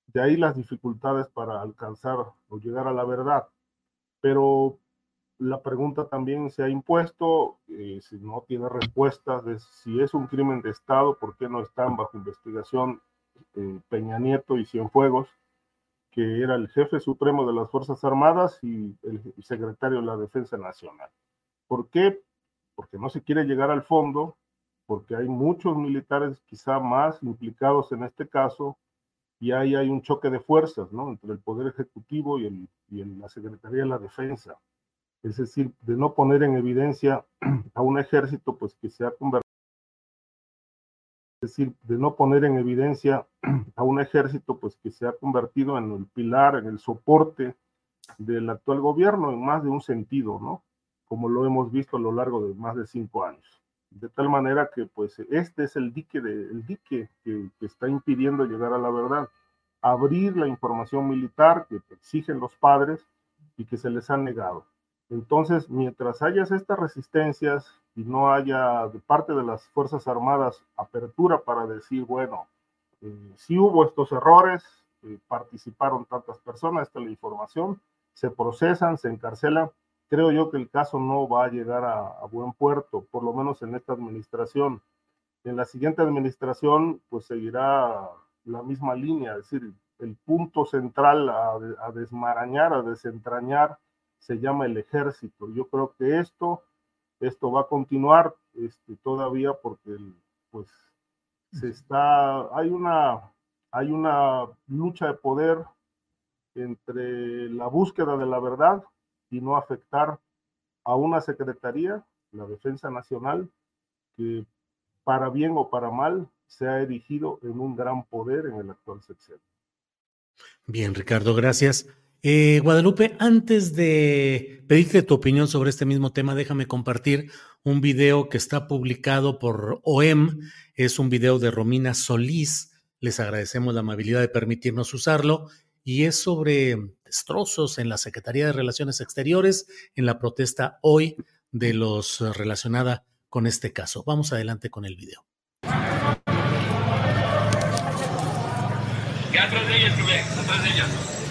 Speaker 3: De ahí las dificultades para alcanzar o llegar a la verdad. Pero la pregunta también se ha impuesto, eh, si no tiene respuestas, de si es un crimen de Estado, por qué no están bajo investigación eh, Peña Nieto y Cienfuegos, que era el jefe supremo de las Fuerzas Armadas y el secretario de la Defensa Nacional. ¿Por qué? Porque no se quiere llegar al fondo, porque hay muchos militares quizá más implicados en este caso, y ahí hay un choque de fuerzas, ¿no? Entre el Poder Ejecutivo y, el, y la Secretaría de la Defensa. Es decir, de no poner en evidencia a un ejército, pues que se ha convertido es decir, de no poner en evidencia a un ejército pues que se ha convertido en el pilar, en el soporte del actual gobierno en más de un sentido, ¿no? Como lo hemos visto a lo largo de más de cinco años. De tal manera que pues este es el dique, de, el dique que, que está impidiendo llegar a la verdad. Abrir la información militar que exigen los padres y que se les ha negado. Entonces, mientras hayas estas resistencias y no haya de parte de las Fuerzas Armadas apertura para decir, bueno, eh, si hubo estos errores, eh, participaron tantas personas, esta es la información, se procesan, se encarcelan, creo yo que el caso no va a llegar a, buen puerto, por lo menos en esta administración. En la siguiente administración, pues seguirá la misma línea, es decir, el punto central a desmarañar, a desentrañar, se llama el ejército. Yo creo que esto, esto va a continuar este, todavía porque pues se está, hay una, hay una lucha de poder entre la búsqueda de la verdad y no afectar a una secretaría, la Defensa Nacional, que para bien o para mal se ha erigido en un gran poder en el actual sexenio.
Speaker 2: Bien, Ricardo, gracias. Eh, Guadalupe, antes de pedirte tu opinión sobre este mismo tema, déjame compartir un video que está publicado por OEM. Es un video de Romina Solís. Les agradecemos la amabilidad de permitirnos usarlo. Y es sobre destrozos en la Secretaría de Relaciones Exteriores en la protesta hoy de los relacionada con este caso. Vamos adelante con el video.
Speaker 6: ¿Qué atrás de ellas, atrás de ellas?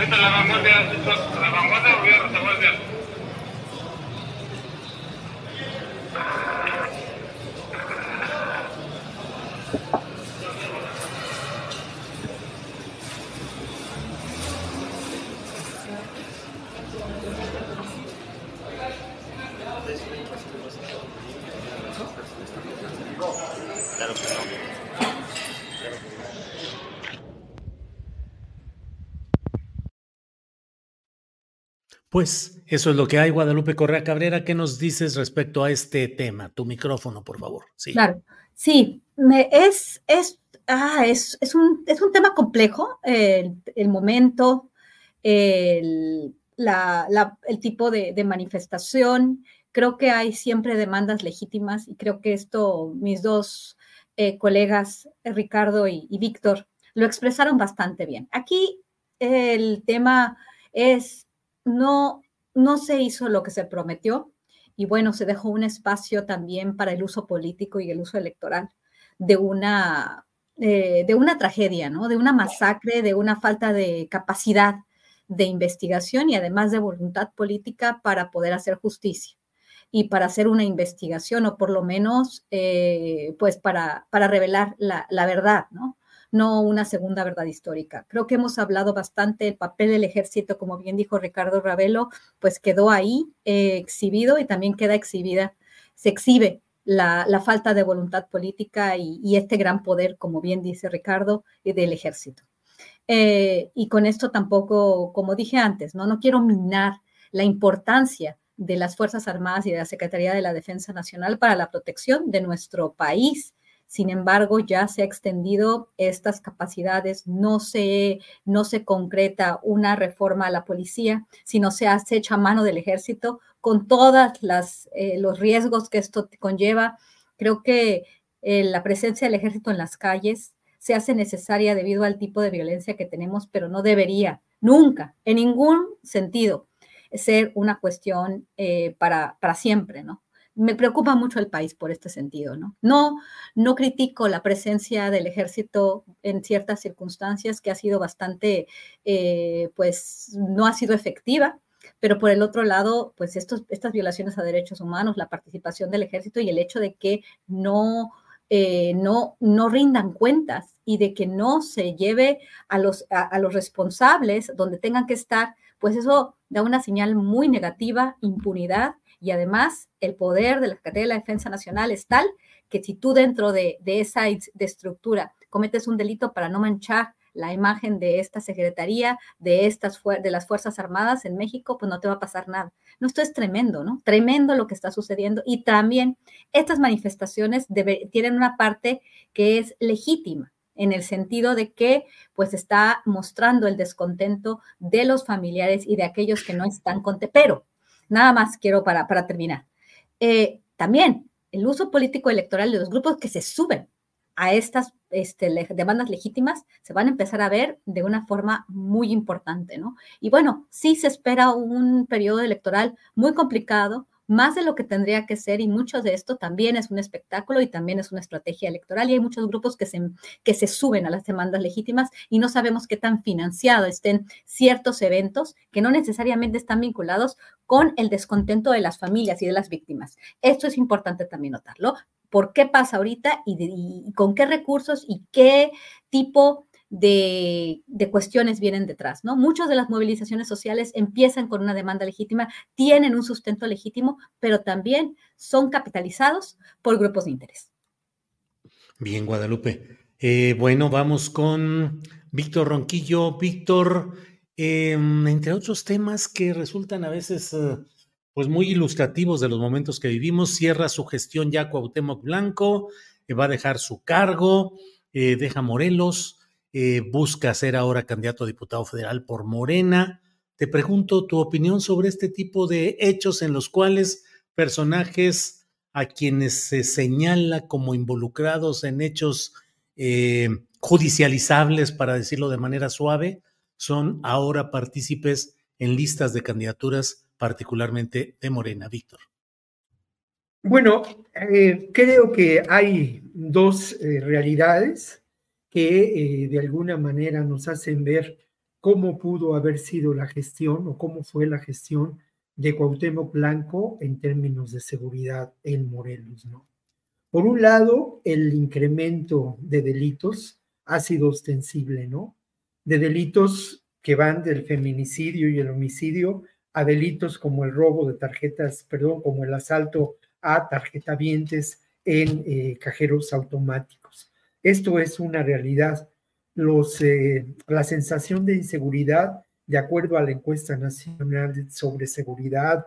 Speaker 6: Esta es la vanguardia, la vanguardia o la retaguardia.
Speaker 2: Pues eso es lo que hay, Guadalupe Correa Cabrera. ¿Qué nos dices respecto a este tema? Tu micrófono, por favor.
Speaker 4: Sí. Claro, sí, es, ah, es, es, un, es un tema complejo, el, el momento, el, la, el tipo de, de, manifestación. Creo que hay siempre demandas legítimas y creo que esto mis dos eh, colegas, Ricardo y, y Víctor, lo expresaron bastante bien. Aquí el tema es no, no se hizo lo que se prometió y bueno, se dejó un espacio también para el uso político y el uso electoral de una, eh, de una tragedia, ¿no? De una masacre, de una falta de capacidad de investigación y además de voluntad política para poder hacer justicia y para hacer una investigación o por lo menos eh, pues para, para revelar la, la, verdad, ¿no? No una segunda verdad histórica. Creo que hemos hablado bastante del papel del ejército, como bien dijo Ricardo Ravelo, pues quedó ahí eh, exhibido y también queda exhibida, se exhibe la, falta de voluntad política y, este gran poder, como bien dice Ricardo, del ejército. Eh, y con esto tampoco, como dije antes, no, no quiero minar la importancia de las Fuerzas Armadas y de la Secretaría de la Defensa Nacional para la protección de nuestro país sin embargo, ya se ha extendido estas capacidades, no se, no se concreta una reforma a la policía, sino se hace hecho a mano del ejército con todos eh, los riesgos que esto conlleva. Creo que eh, la presencia del ejército en las calles se hace necesaria debido al tipo de violencia que tenemos, pero no debería nunca, en ningún sentido, ser una cuestión eh, para, para siempre, ¿no? Me preocupa mucho el país por este sentido, ¿no? No, no critico la presencia del ejército en ciertas circunstancias que ha sido bastante, eh, pues no ha sido efectiva, pero por el otro lado, pues estos, estas violaciones a derechos humanos, la participación del ejército y el hecho de que no eh, no, no rindan cuentas y de que no se lleve a los, a, los responsables donde tengan que estar, pues eso da una señal muy negativa, impunidad y además el poder de la Secretaría de la Defensa Nacional es tal que si tú dentro de, de esa de estructura cometes un delito para no manchar la imagen de esta secretaría, de, estas de las Fuerzas Armadas en México, pues no te va a pasar nada. No, esto es tremendo, ¿no? Tremendo lo que está sucediendo. Y también estas manifestaciones tienen una parte que es legítima en el sentido de que pues está mostrando el descontento de los familiares y de aquellos que no están contentos. Pero nada más quiero para, para terminar. Eh, también el uso político electoral de los grupos que se suben a estas este, demandas legítimas se van a empezar a ver de una forma muy importante, ¿no? Y bueno, sí se espera un periodo electoral muy complicado, más de lo que tendría que ser, y mucho de esto también es un espectáculo y también es una estrategia electoral, y hay muchos grupos que se, que se suben a las demandas legítimas y no sabemos qué tan financiado estén ciertos eventos que no necesariamente están vinculados con el descontento de las familias y de las víctimas. Esto es importante también notarlo, por qué pasa ahorita y, con qué recursos y qué tipo de, cuestiones vienen detrás, ¿no? Muchas de las movilizaciones sociales empiezan con una demanda legítima, tienen un sustento legítimo, pero también son capitalizados por grupos de interés.
Speaker 2: Bien, Guadalupe. Eh, bueno, vamos con Víctor Ronquillo. Víctor, em, entre otros temas que resultan a veces... Eh, pues muy ilustrativos de los momentos que vivimos. Cierra su gestión ya Cuauhtémoc Blanco, eh, va a dejar su cargo, deja Morelos, eh, busca ser ahora candidato a diputado federal por Morena. Te pregunto tu opinión sobre este tipo de hechos en los cuales personajes a quienes se señala como involucrados en hechos judicializables, para decirlo de manera suave, son ahora partícipes en listas de candidaturas particularmente de Morena, Víctor?
Speaker 5: Bueno, eh, creo que hay dos eh, realidades que eh, de alguna manera nos hacen ver cómo pudo haber sido la gestión o cómo fue la gestión de Cuauhtémoc Blanco en términos de seguridad en Morelos, ¿no? Por un lado, el incremento de delitos ha sido ostensible, ¿no? De delitos que van del feminicidio y el homicidio a delitos como el robo de tarjetas, perdón, como el asalto a tarjetavientes en eh, cajeros automáticos. Esto es una realidad. Los, eh, la sensación de inseguridad, de acuerdo a la encuesta nacional sobre seguridad,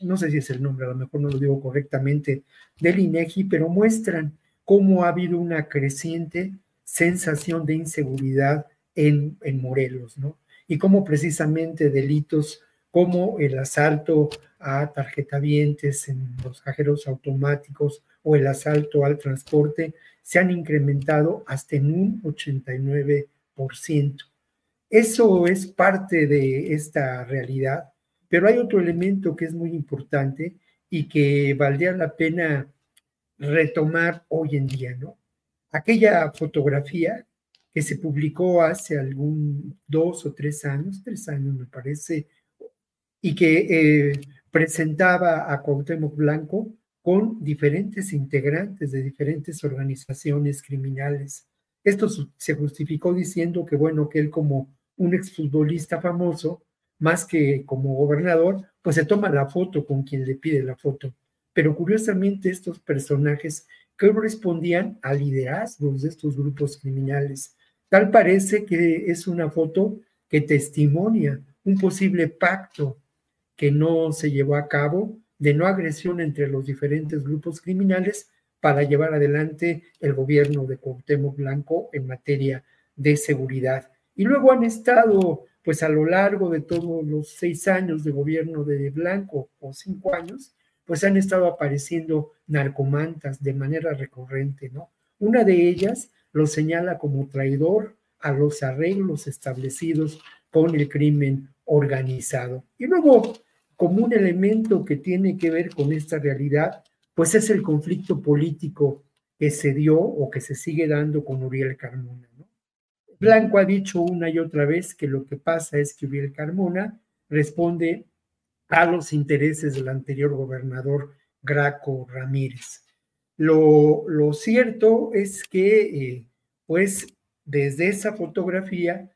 Speaker 5: no sé si es el nombre, a lo mejor no lo digo correctamente, del INEGI, pero muestran cómo ha habido una creciente sensación de inseguridad en, en Morelos, ¿no? Y cómo precisamente delitos como el asalto a tarjetavientes en los cajeros automáticos o el asalto al transporte se han incrementado hasta en un 89%. Eso es parte de esta realidad, pero hay otro elemento que es muy importante y que valdría la pena retomar hoy en día, ¿no? Aquella fotografía que se publicó hace algún dos o tres años, tres años me parece, y que eh, presentaba a Cuauhtémoc Blanco con diferentes integrantes de diferentes organizaciones criminales. Esto se justificó diciendo que, bueno, que él como un exfutbolista famoso, más que como gobernador, pues se toma la foto con quien le pide la foto. Pero curiosamente estos personajes correspondían a liderazgos de estos grupos criminales. Tal parece que es una foto que testimonia un posible pacto que no se llevó a cabo de no agresión entre los diferentes grupos criminales para llevar adelante el gobierno de Cuauhtémoc Blanco en materia de seguridad. Y luego han estado, pues a lo largo de todos los seis años de gobierno de Blanco, o cinco años, pues han estado apareciendo narcomantas de manera recurrente, ¿no? Una de ellas lo señala como traidor a los arreglos establecidos con el crimen organizado. Y luego como un elemento que tiene que ver con esta realidad, pues es el conflicto político que se dio o que se sigue dando con Uriel Carmona. Blanco ha dicho una y otra vez que lo que pasa es que Uriel Carmona responde a los intereses del anterior gobernador Graco Ramírez. Lo, lo cierto es que, eh, pues, desde esa fotografía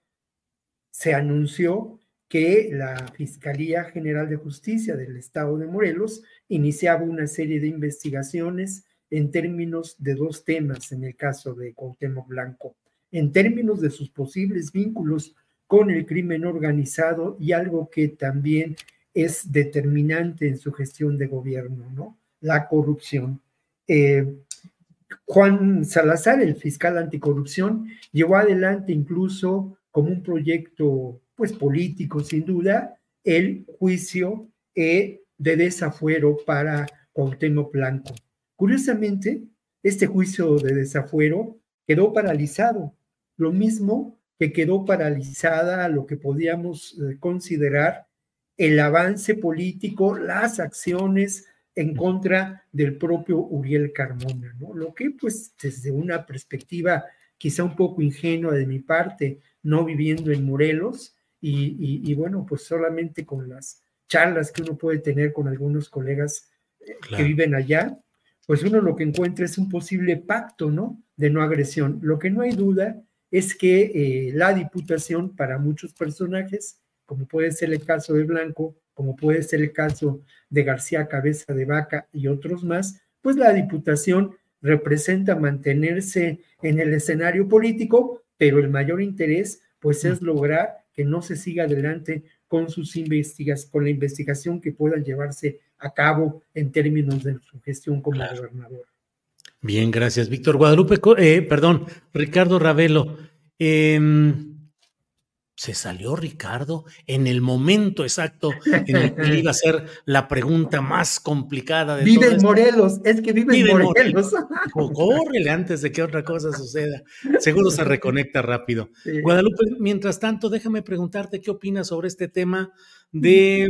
Speaker 5: se anunció que la Fiscalía General de Justicia del Estado de Morelos iniciaba una serie de investigaciones en términos de dos temas en el caso de Cuauhtémoc Blanco, en términos de sus posibles vínculos con el crimen organizado y algo que también es determinante en su gestión de gobierno, ¿no? La corrupción. Eh, Juan Salazar, el fiscal anticorrupción, llevó adelante incluso como un proyecto pues político sin duda el juicio eh, de desafuero para Cuauhtémoc Blanco. Curiosamente, este juicio de desafuero quedó paralizado, lo mismo que quedó paralizada lo que podíamos eh, considerar el avance político, las acciones en contra del propio Uriel Carmona, ¿no? Lo que pues desde una perspectiva quizá un poco ingenua de mi parte, no viviendo en Morelos, y, bueno, pues solamente con las charlas que uno puede tener con algunos colegas eh, que viven allá, pues uno lo que encuentra es un posible pacto, ¿no? De no agresión. Lo que no hay duda es que eh, la diputación para muchos personajes, como puede ser el caso de Blanco, como puede ser el caso de García Cabeza de Vaca y otros más, pues la diputación representa mantenerse en el escenario político, pero el mayor interés pues es lograr que no se siga adelante con sus investigaciones, con la investigación que puedan llevarse a cabo en términos de su gestión como gobernador.
Speaker 2: Bien, gracias, Víctor Guadalupe, eh, perdón, Ricardo Ravelo. Em, se salió Ricardo en el momento exacto en el que iba a ser la pregunta más complicada de
Speaker 5: Vive en Morelos, es que vive, en Morelos.
Speaker 2: córrele antes de que otra cosa suceda. Seguro se reconecta rápido. Guadalupe, mientras tanto, déjame preguntarte qué opinas sobre este tema de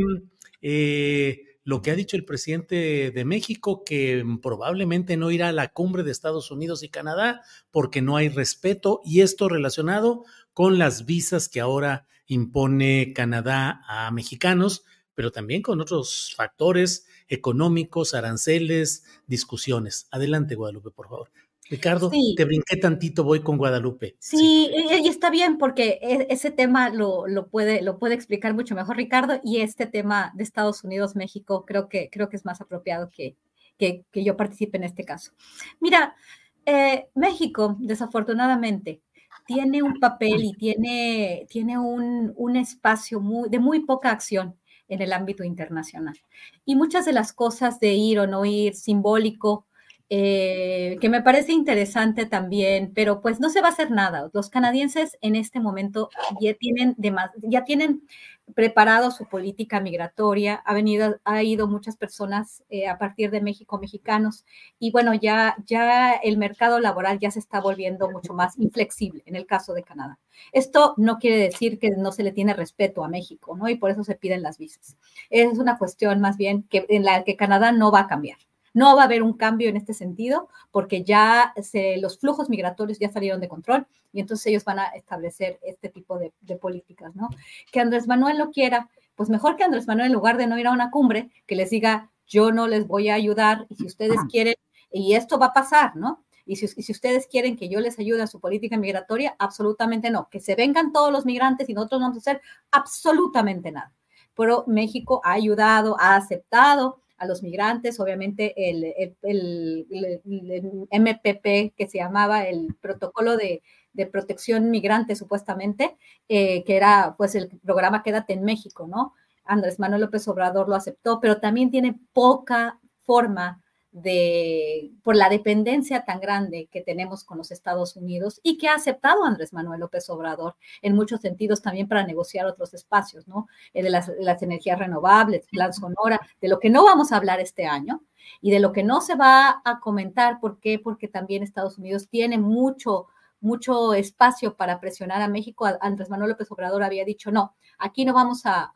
Speaker 2: eh, lo que ha dicho el presidente de México, que probablemente no irá a la cumbre de Estados Unidos y Canadá porque no hay respeto y esto relacionado con las visas que ahora impone Canadá a mexicanos, pero también con otros factores económicos, aranceles, discusiones. Adelante, Guadalupe, por favor. Ricardo, te brinqué tantito, voy con Guadalupe.
Speaker 4: Sí, y está bien porque e, ese tema lo, puede, lo puede explicar mucho mejor Ricardo y este tema de Estados Unidos, México, creo que, creo que es más apropiado que, que, yo participe en este caso. Mira, eh, México, desafortunadamente, tiene un papel y tiene, tiene un, un espacio muy, de muy poca acción en el ámbito internacional. Y muchas de las cosas de ir o no ir, simbólico, eh, que me parece interesante también, pero pues no se va a hacer nada. Los canadienses en este momento ya tienen, ya tienen preparado su política migratoria, ha venido, ha ido muchas personas eh, a partir de México, mexicanos, y bueno, ya, ya el mercado laboral ya se está volviendo mucho más inflexible en el caso de Canadá. Esto no quiere decir que no se le tiene respeto a México, ¿no? Y por eso se piden las visas. Es una cuestión más bien que, en la que Canadá no va a cambiar. No va a haber un cambio en este sentido porque ya los flujos migratorios ya salieron de control y entonces ellos van a establecer este tipo de, políticas, ¿no? Que Andrés Manuel lo quiera, pues mejor que Andrés Manuel en lugar de no ir a una cumbre, que les diga, yo no les voy a ayudar y si ustedes quieren, y esto va a pasar, ¿no? Y si, y si, ustedes quieren que yo les ayude a su política migratoria, absolutamente no. Que se vengan todos los migrantes y nosotros no vamos a hacer absolutamente nada. Pero México ha ayudado, ha aceptado a los migrantes, obviamente el, MPP que se llamaba el protocolo de, protección migrante supuestamente, eh, que era pues el programa Quédate en México, ¿no? Andrés Manuel López Obrador lo aceptó, pero también tiene poca forma de, por la dependencia tan grande que tenemos con los Estados Unidos y que ha aceptado Andrés Manuel López Obrador en muchos sentidos también para negociar otros espacios, ¿no? Eh, de las, las energías renovables, Plan Sonora, de lo que no vamos a hablar este año y de lo que no se va a comentar. ¿Por qué? Porque también Estados Unidos tiene mucho mucho espacio para presionar a México. Andrés Manuel López Obrador había dicho, no, aquí no vamos a,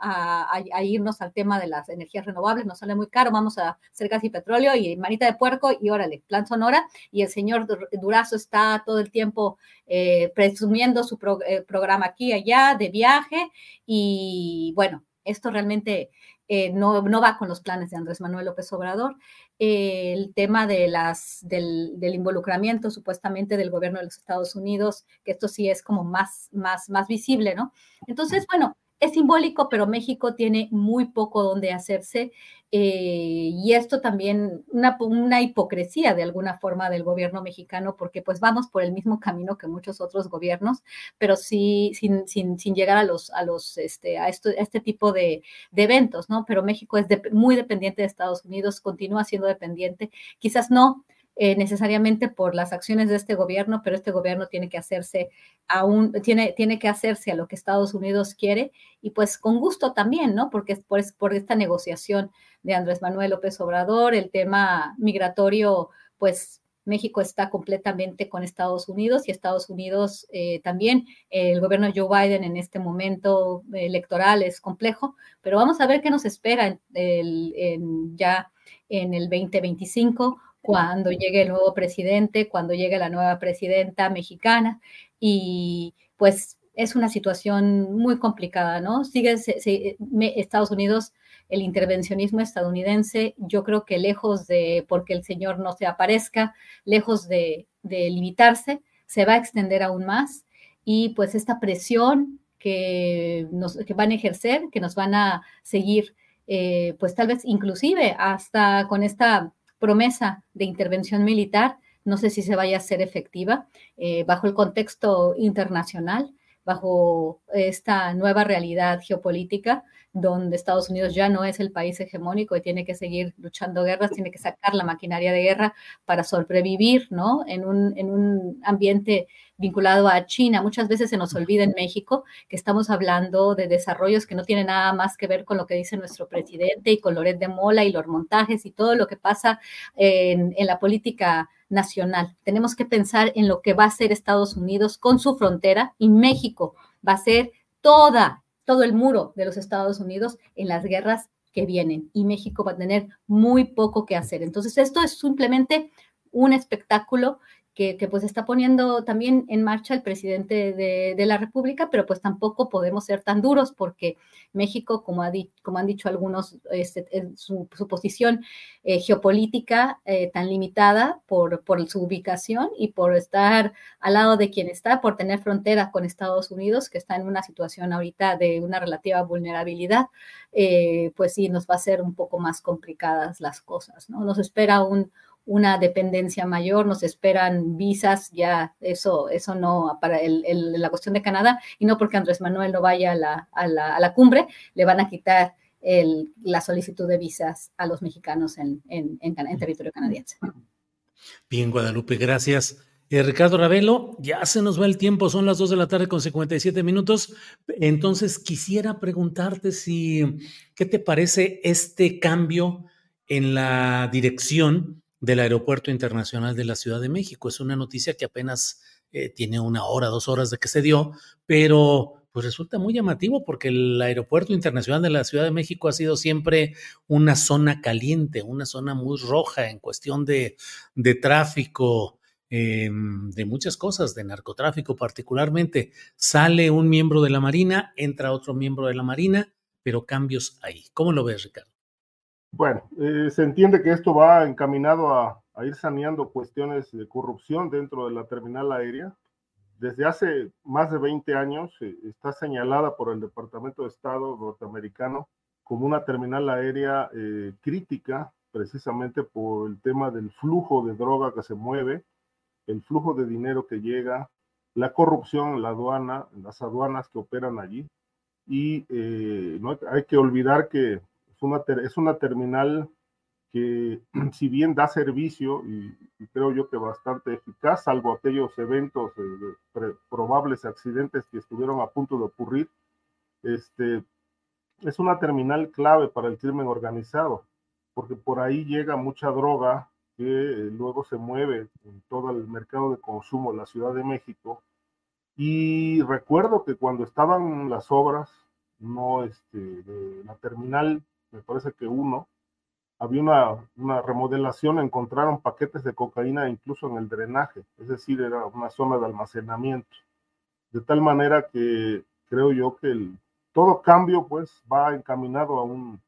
Speaker 4: irnos al tema de las energías renovables, nos sale muy caro, vamos a hacer gas y petróleo y manita de puerco y órale, plan Sonora. Y el señor Durazo está todo el tiempo eh, presumiendo su eh, programa aquí y allá de viaje y bueno, esto realmente eh, no, no, va con los planes de Andrés Manuel López Obrador. El tema de las, del, del, involucramiento supuestamente del gobierno de los Estados Unidos, que esto sí es como más, más, más visible, ¿no? Entonces, bueno, es simbólico, pero México tiene muy poco donde hacerse eh, y esto también una, una, hipocresía de alguna forma del gobierno mexicano porque pues vamos por el mismo camino que muchos otros gobiernos, pero sí sin, sin, sin llegar a los a los este a, este tipo de, eventos, ¿no? Pero México es muy dependiente de Estados Unidos, continúa siendo dependiente, quizás no eh, necesariamente por las acciones de este gobierno, pero este gobierno tiene que hacerse aún, tiene, tiene que hacerse a lo que Estados Unidos quiere y pues con gusto también, ¿no? Porque es por, esta negociación de Andrés Manuel López Obrador, el tema migratorio, pues México está completamente con Estados Unidos y Estados Unidos eh, también. El gobierno Joe Biden en este momento electoral es complejo, pero vamos a ver qué nos espera ya en el 2025 cuando llegue el nuevo presidente, cuando llegue la nueva presidenta mexicana y pues es una situación muy complicada, ¿no? Sigue Estados Unidos, el intervencionismo estadounidense, yo creo que lejos de, porque el señor no se aparezca, lejos de, limitarse, se va a extender aún más y pues esta presión que, nos, van a ejercer, que nos van a seguir, eh, pues tal vez inclusive hasta con esta promesa de intervención militar, no sé si se vaya a ser efectiva eh, bajo el contexto internacional, bajo esta nueva realidad geopolítica, donde Estados Unidos ya no es el país hegemónico y tiene que seguir luchando guerras, tiene que sacar la maquinaria de guerra para sobrevivir, ¿no? En un, en un ambiente vinculado a China. Muchas veces se nos olvida en México que estamos hablando de desarrollos que no tienen nada más que ver con lo que dice nuestro presidente y con Loret de Mola y los montajes y todo lo que pasa en, en la política nacional. Tenemos que pensar en lo que va a hacer Estados Unidos con su frontera y México va a ser toda, todo el muro de los Estados Unidos en las guerras que vienen y México va a tener muy poco que hacer. Entonces, esto es simplemente un espectáculo que, pues está poniendo también en marcha el presidente de, la República, pero pues tampoco podemos ser tan duros porque México, como, ha como han dicho algunos, este, su, posición eh, geopolítica eh, tan limitada por, por su ubicación y por estar al lado de quien está, por tener frontera con Estados Unidos, que está en una situación ahorita de una relativa vulnerabilidad, eh, pues sí, nos va a ser un poco más complicadas las cosas, ¿no? Nos espera un una dependencia mayor, nos esperan visas, ya eso, eso no, para el, la cuestión de Canadá, y no porque Andrés Manuel no vaya a la, a la, a la cumbre, le van a quitar el, la solicitud de visas a los mexicanos en, en, en, territorio canadiense.
Speaker 2: Bien, Guadalupe, gracias. Eh, Ricardo Ravelo, ya se nos va el tiempo, son las 2 de la tarde con 57 minutos. Entonces, quisiera preguntarte si, ¿qué te parece este cambio en la dirección del Aeropuerto Internacional de la Ciudad de México. Es una noticia que apenas eh, tiene una hora, dos horas de que se dio, pero pues resulta muy llamativo porque el Aeropuerto Internacional de la Ciudad de México ha sido siempre una zona caliente, una zona muy roja en cuestión de, de tráfico, em, de muchas cosas, de narcotráfico particularmente. Sale un miembro de la Marina, entra otro miembro de la Marina, pero cambios ahí. ¿Cómo lo ves, Ricardo?
Speaker 3: Bueno, eh, se entiende que esto va encaminado a, ir saneando cuestiones de corrupción dentro de la terminal aérea. Desde hace más de 20 años eh, está señalada por el Departamento de Estado norteamericano como una terminal aérea eh, crítica, precisamente por el tema del flujo de droga que se mueve, el flujo de dinero que llega, la corrupción en la aduana, las aduanas que operan allí. Y hay que olvidar que es una terminal que si bien da servicio y, creo yo que bastante eficaz, salvo aquellos eventos de, probables accidentes que estuvieron a punto de ocurrir, este, es una terminal clave para el crimen organizado, porque por ahí llega mucha droga que eh, luego se mueve en todo el mercado de consumo de la Ciudad de México. Y recuerdo que cuando estaban las obras, no este, de la terminal me parece que uno, había una, una, remodelación, encontraron paquetes de cocaína incluso en el drenaje, es decir, era una zona de almacenamiento. De tal manera que creo yo que el, todo cambio pues va encaminado a un,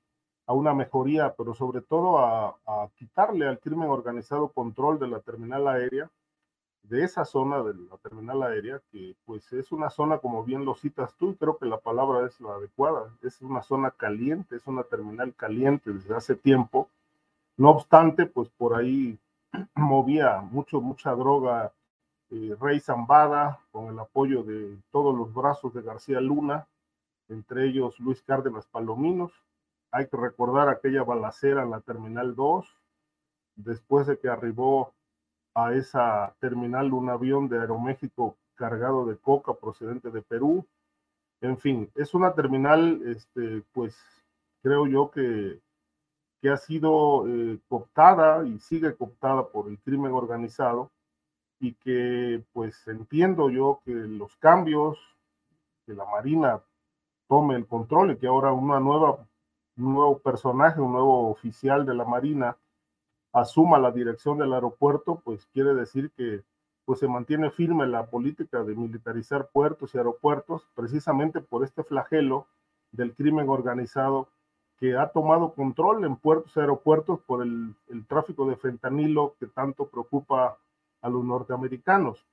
Speaker 3: a una mejoría, pero sobre todo a, a, quitarle al crimen organizado control de la terminal aérea, de esa zona de la terminal aérea, que pues es una zona, como bien lo citas tú, creo que la palabra es la adecuada, es una zona caliente, es una terminal caliente desde hace tiempo. No obstante, pues por ahí movía mucho, mucha droga eh, Rey Zambada, con el apoyo de todos los brazos de García Luna, entre ellos Luis Cárdenas Palominos, hay que recordar aquella balacera en la Terminal 2, después de que arribó a esa terminal un avión de Aeroméxico cargado de coca procedente de Perú. En fin, es una terminal, este, pues creo yo que, que ha sido eh, cooptada y sigue cooptada por el crimen organizado y que pues entiendo yo que los cambios, que la Marina tome el control y que ahora una nueva un nuevo personaje, un nuevo oficial de la Marina asuma la dirección del aeropuerto, pues quiere decir que pues se mantiene firme la política de militarizar puertos y aeropuertos, precisamente por este flagelo del crimen organizado que ha tomado control en puertos y aeropuertos por el, el tráfico de fentanilo que tanto preocupa a los norteamericanos.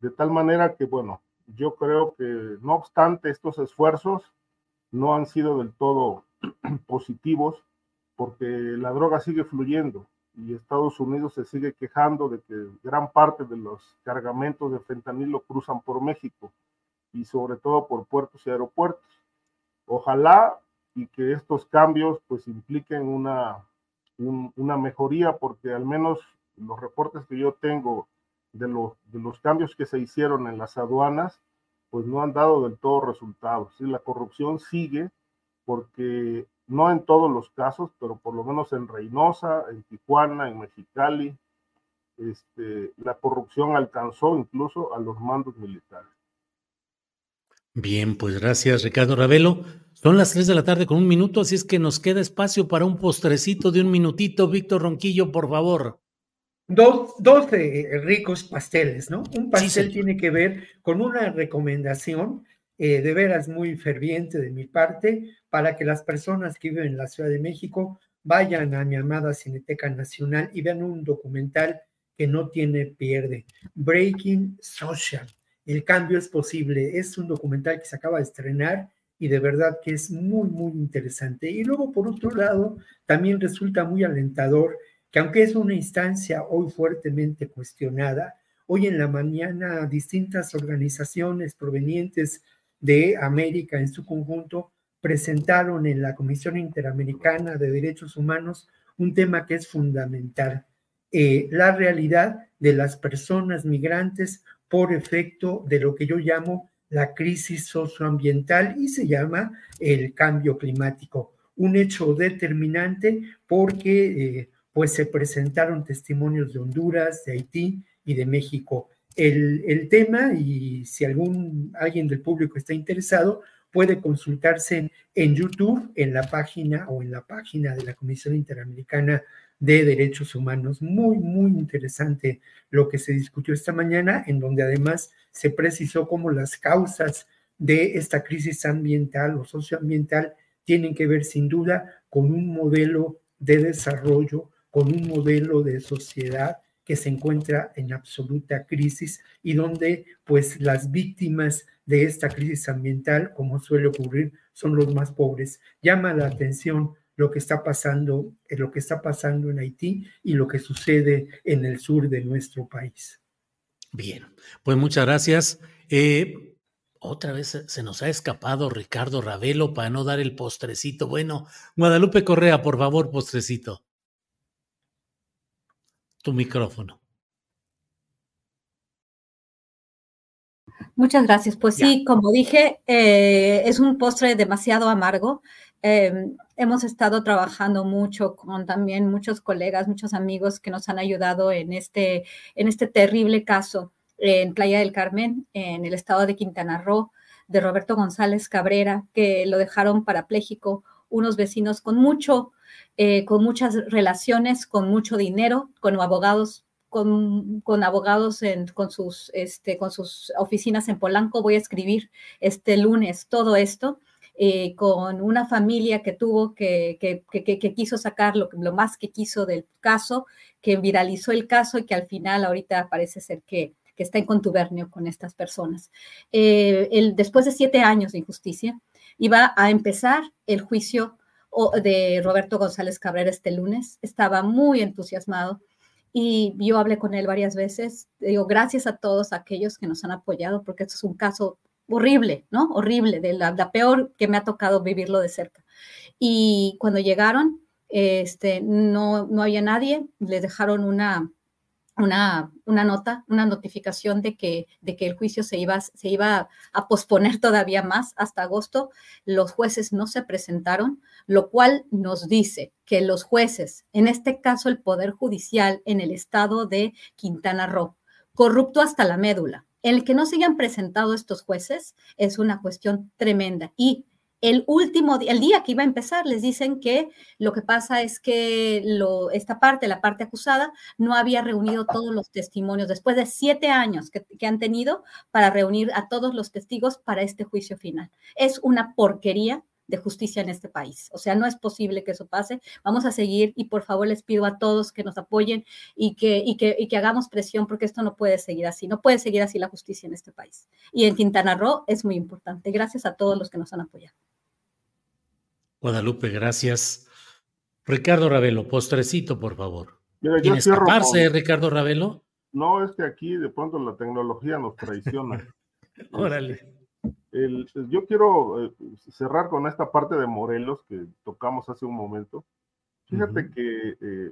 Speaker 3: De tal manera que, bueno, yo creo que no obstante estos esfuerzos no han sido del todo positivos porque la droga sigue fluyendo y Estados Unidos se sigue quejando de que gran parte de los cargamentos de fentanilo cruzan por México y sobre todo por puertos y aeropuertos. Ojalá y que estos cambios pues impliquen una, una mejoría porque al menos los reportes que yo tengo de los, de los cambios que se hicieron en las aduanas pues no han dado del todo resultados. y La corrupción sigue porque no en todos los casos, pero por lo menos en Reynosa, en Tijuana, en Mexicali, este, la corrupción alcanzó incluso a los mandos militares.
Speaker 2: Bien, pues gracias Ricardo Ravelo. Son las 3 de la tarde con un minuto, así es que nos queda espacio para un postrecito de un minutito. Víctor Ronquillo, por favor.
Speaker 5: Dos, dos eh, ricos pasteles, ¿no? Un pastel tiene que ver con una recomendación eh, de veras muy ferviente de mi parte para que las personas que viven en la Ciudad de México vayan a mi amada Cineteca Nacional y vean un documental que no tiene pierde, Breaking Social. El cambio es posible. Es un documental que se acaba de estrenar y de verdad que es muy, muy interesante. Y luego, por otro lado, también resulta muy alentador que aunque es una instancia hoy fuertemente cuestionada, hoy en la mañana distintas organizaciones provenientes de América en su conjunto presentaron en la Comisión Interamericana de Derechos Humanos un tema que es fundamental, eh, la realidad de las personas migrantes por efecto de lo que yo llamo la crisis socioambiental y se llama el cambio climático, un hecho determinante porque eh, pues se presentaron testimonios de Honduras, de Haití y de México el, tema y si algún alguien del público está interesado, puede consultarse en, YouTube, en la página o en la página de la Comisión Interamericana de Derechos Humanos. Muy, muy interesante lo que se discutió esta mañana, en donde además se precisó cómo las causas de esta crisis ambiental o socioambiental tienen que ver sin duda con un modelo de desarrollo, con un modelo de sociedad que se encuentra en absoluta crisis y donde pues las víctimas de esta crisis ambiental, como suele ocurrir, son los más pobres. Llama la atención lo que está pasando, eh, lo que está pasando en Haití y lo que sucede en el sur de nuestro país.
Speaker 2: Bien, pues muchas gracias. Eh, otra vez se nos ha escapado Ricardo Ravelo para no dar el postrecito. Bueno, Guadalupe Correa, por favor, postrecito tu micrófono.
Speaker 4: Muchas gracias. Pues sí, como dije, eh, es un postre demasiado amargo. Em, hemos estado trabajando mucho con también muchos colegas, muchos amigos que nos han ayudado en este, en este terrible caso en Playa del Carmen, en el estado de Quintana Roo, de Roberto González Cabrera, que lo dejaron parapléjico unos vecinos con mucho eh, con muchas relaciones, con mucho dinero, con abogados, con, con abogados en, con, sus, este, con sus oficinas en Polanco. Voy a escribir este lunes todo esto. eh, con una familia que tuvo que, que, que, que quiso sacar lo, lo, más que quiso del caso, que viralizó el caso y que al final ahorita parece ser que, que está en contubernio con estas personas. Eh, el, después de siete años de injusticia, iba a empezar el juicio de Roberto González Cabrera este lunes. Estaba muy entusiasmado y yo hablé con él varias veces. Digo, gracias a todos aquellos que nos han apoyado, porque esto es un caso horrible, ¿no? Horrible, de la, la peor que me ha tocado vivirlo de cerca. Y cuando llegaron, este, no, no había nadie, les dejaron una, una, una, nota, una notificación de que, de que el juicio se iba, se iba a posponer todavía más hasta agosto. Los jueces no se presentaron, lo cual nos dice que los jueces, en este caso el Poder Judicial en el estado de Quintana Roo, corrupto hasta la médula, el que no se hayan presentado estos jueces es una cuestión tremenda y el último día, el día que iba a empezar, les dicen que lo que pasa es que esta parte, la parte acusada, no había reunido todos los testimonios después de siete años que, han tenido para reunir a todos los testigos para este juicio final. Es una porquería de justicia en este país. O sea, no es posible que eso pase. Vamos a seguir y por favor les pido a todos que nos apoyen y que, y que hagamos presión porque esto no puede seguir así. No puede seguir así la justicia en este país. Y en Quintana Roo es muy importante. Gracias a todos los que nos han apoyado.
Speaker 2: Guadalupe, gracias. Ricardo Ravelo, postrecito, por favor.
Speaker 3: Mira, yo
Speaker 2: ¿Quién
Speaker 3: cierro
Speaker 2: escaparse,
Speaker 3: con-
Speaker 2: Ricardo Ravelo?
Speaker 3: No, es que aquí de pronto la tecnología nos traiciona.
Speaker 2: Órale.
Speaker 3: El- yo quiero eh, cerrar con esta parte de Morelos que tocamos hace un momento. Fíjate que eh,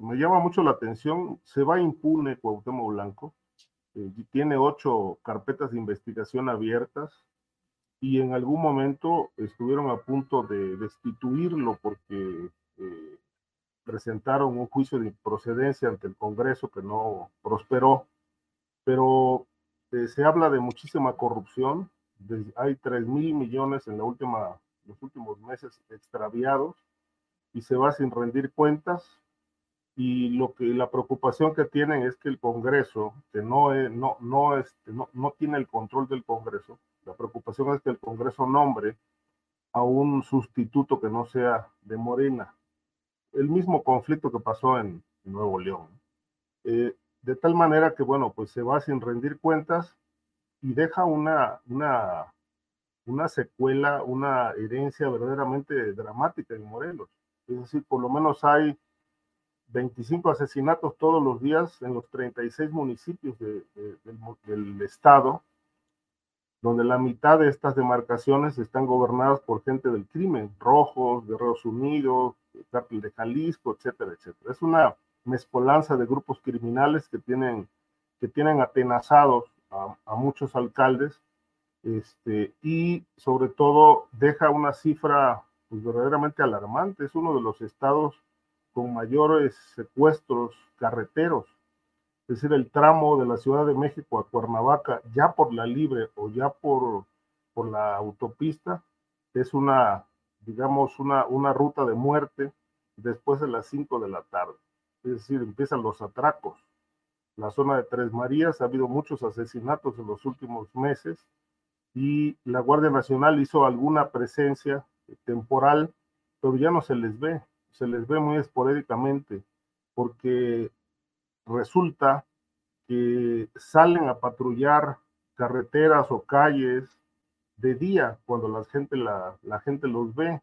Speaker 3: me llama mucho la atención, se va impune Cuauhtémoc Blanco, eh, tiene ocho carpetas de investigación abiertas y en algún momento estuvieron a punto de destituirlo porque eh, presentaron un juicio de procedencia ante el Congreso que no prosperó, pero eh, se habla de muchísima corrupción, hay 3 mil millones en los últimos meses extraviados y se va sin rendir cuentas. Y lo que la preocupación que tienen es que el Congreso, que no, no, no, este, no, no tiene el control del Congreso, la preocupación es que el Congreso nombre a un sustituto que no sea de Morena. El mismo conflicto que pasó en, Nuevo León. Eh, de tal manera que, bueno, pues se va sin rendir cuentas y deja una, una, una secuela, una herencia verdaderamente dramática en Morelos. Es decir, por lo menos hay 25 asesinatos todos los días en los 36 municipios de, de, del, estado, donde la mitad de estas demarcaciones están gobernadas por gente del crimen, rojos, guerreros unidos, cártel de Jalisco, etcétera, etcétera. Es una mezcolanza de grupos criminales que tienen, que tienen atenazados a, muchos alcaldes este, y sobre todo deja una cifra pues, verdaderamente alarmante. Es uno de los estados con mayores secuestros carreteros. Es decir, el tramo de la Ciudad de México a Cuernavaca, ya por la libre o ya por, por la autopista, es una, digamos, una, una ruta de muerte después de las 5 de la tarde. Es decir, empiezan los atracos. La zona de Tres Marías ha habido muchos asesinatos en los últimos meses y la Guardia Nacional hizo alguna presencia temporal, pero ya no se les ve se les ve muy esporádicamente, porque resulta que salen a patrullar carreteras o calles de día cuando la gente, la, la gente los ve,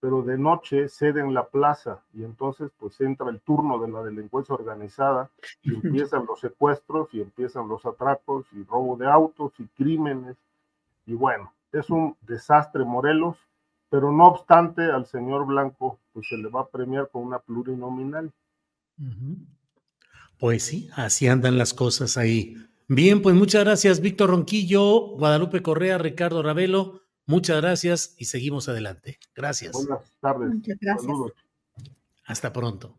Speaker 3: pero de noche ceden la plaza y entonces pues entra el turno de la delincuencia organizada y empiezan los secuestros y empiezan los atracos y robo de autos y crímenes y bueno, es un desastre Morelos pero no obstante al señor Blanco pues se le va a premiar con una plurinominal.
Speaker 2: Uh -huh. Pues sí, así andan las cosas ahí. Bien, pues muchas gracias Víctor Ronquillo, Guadalupe Correa, Ricardo Ravelo, muchas gracias y seguimos adelante. Gracias.
Speaker 3: Buenas tardes.
Speaker 4: Muchas gracias.
Speaker 3: Saludos.
Speaker 2: Hasta pronto.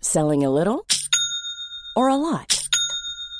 Speaker 7: Selling a little or a lot?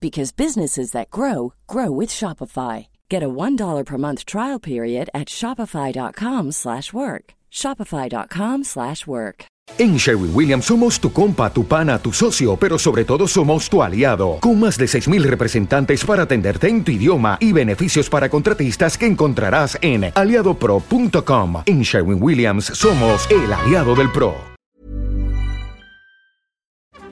Speaker 7: because businesses that grow grow with Shopify. Get a $1 per month trial period at shopify.com/work. shopify.com/work.
Speaker 8: En Sherwin Williams somos tu compa, tu pana, tu socio, pero sobre todo somos tu aliado, con más de 6.000 representantes para atenderte en tu idioma y beneficios para contratistas que encontrarás en aliadopro.com. En Sherwin Williams somos el aliado del PRO.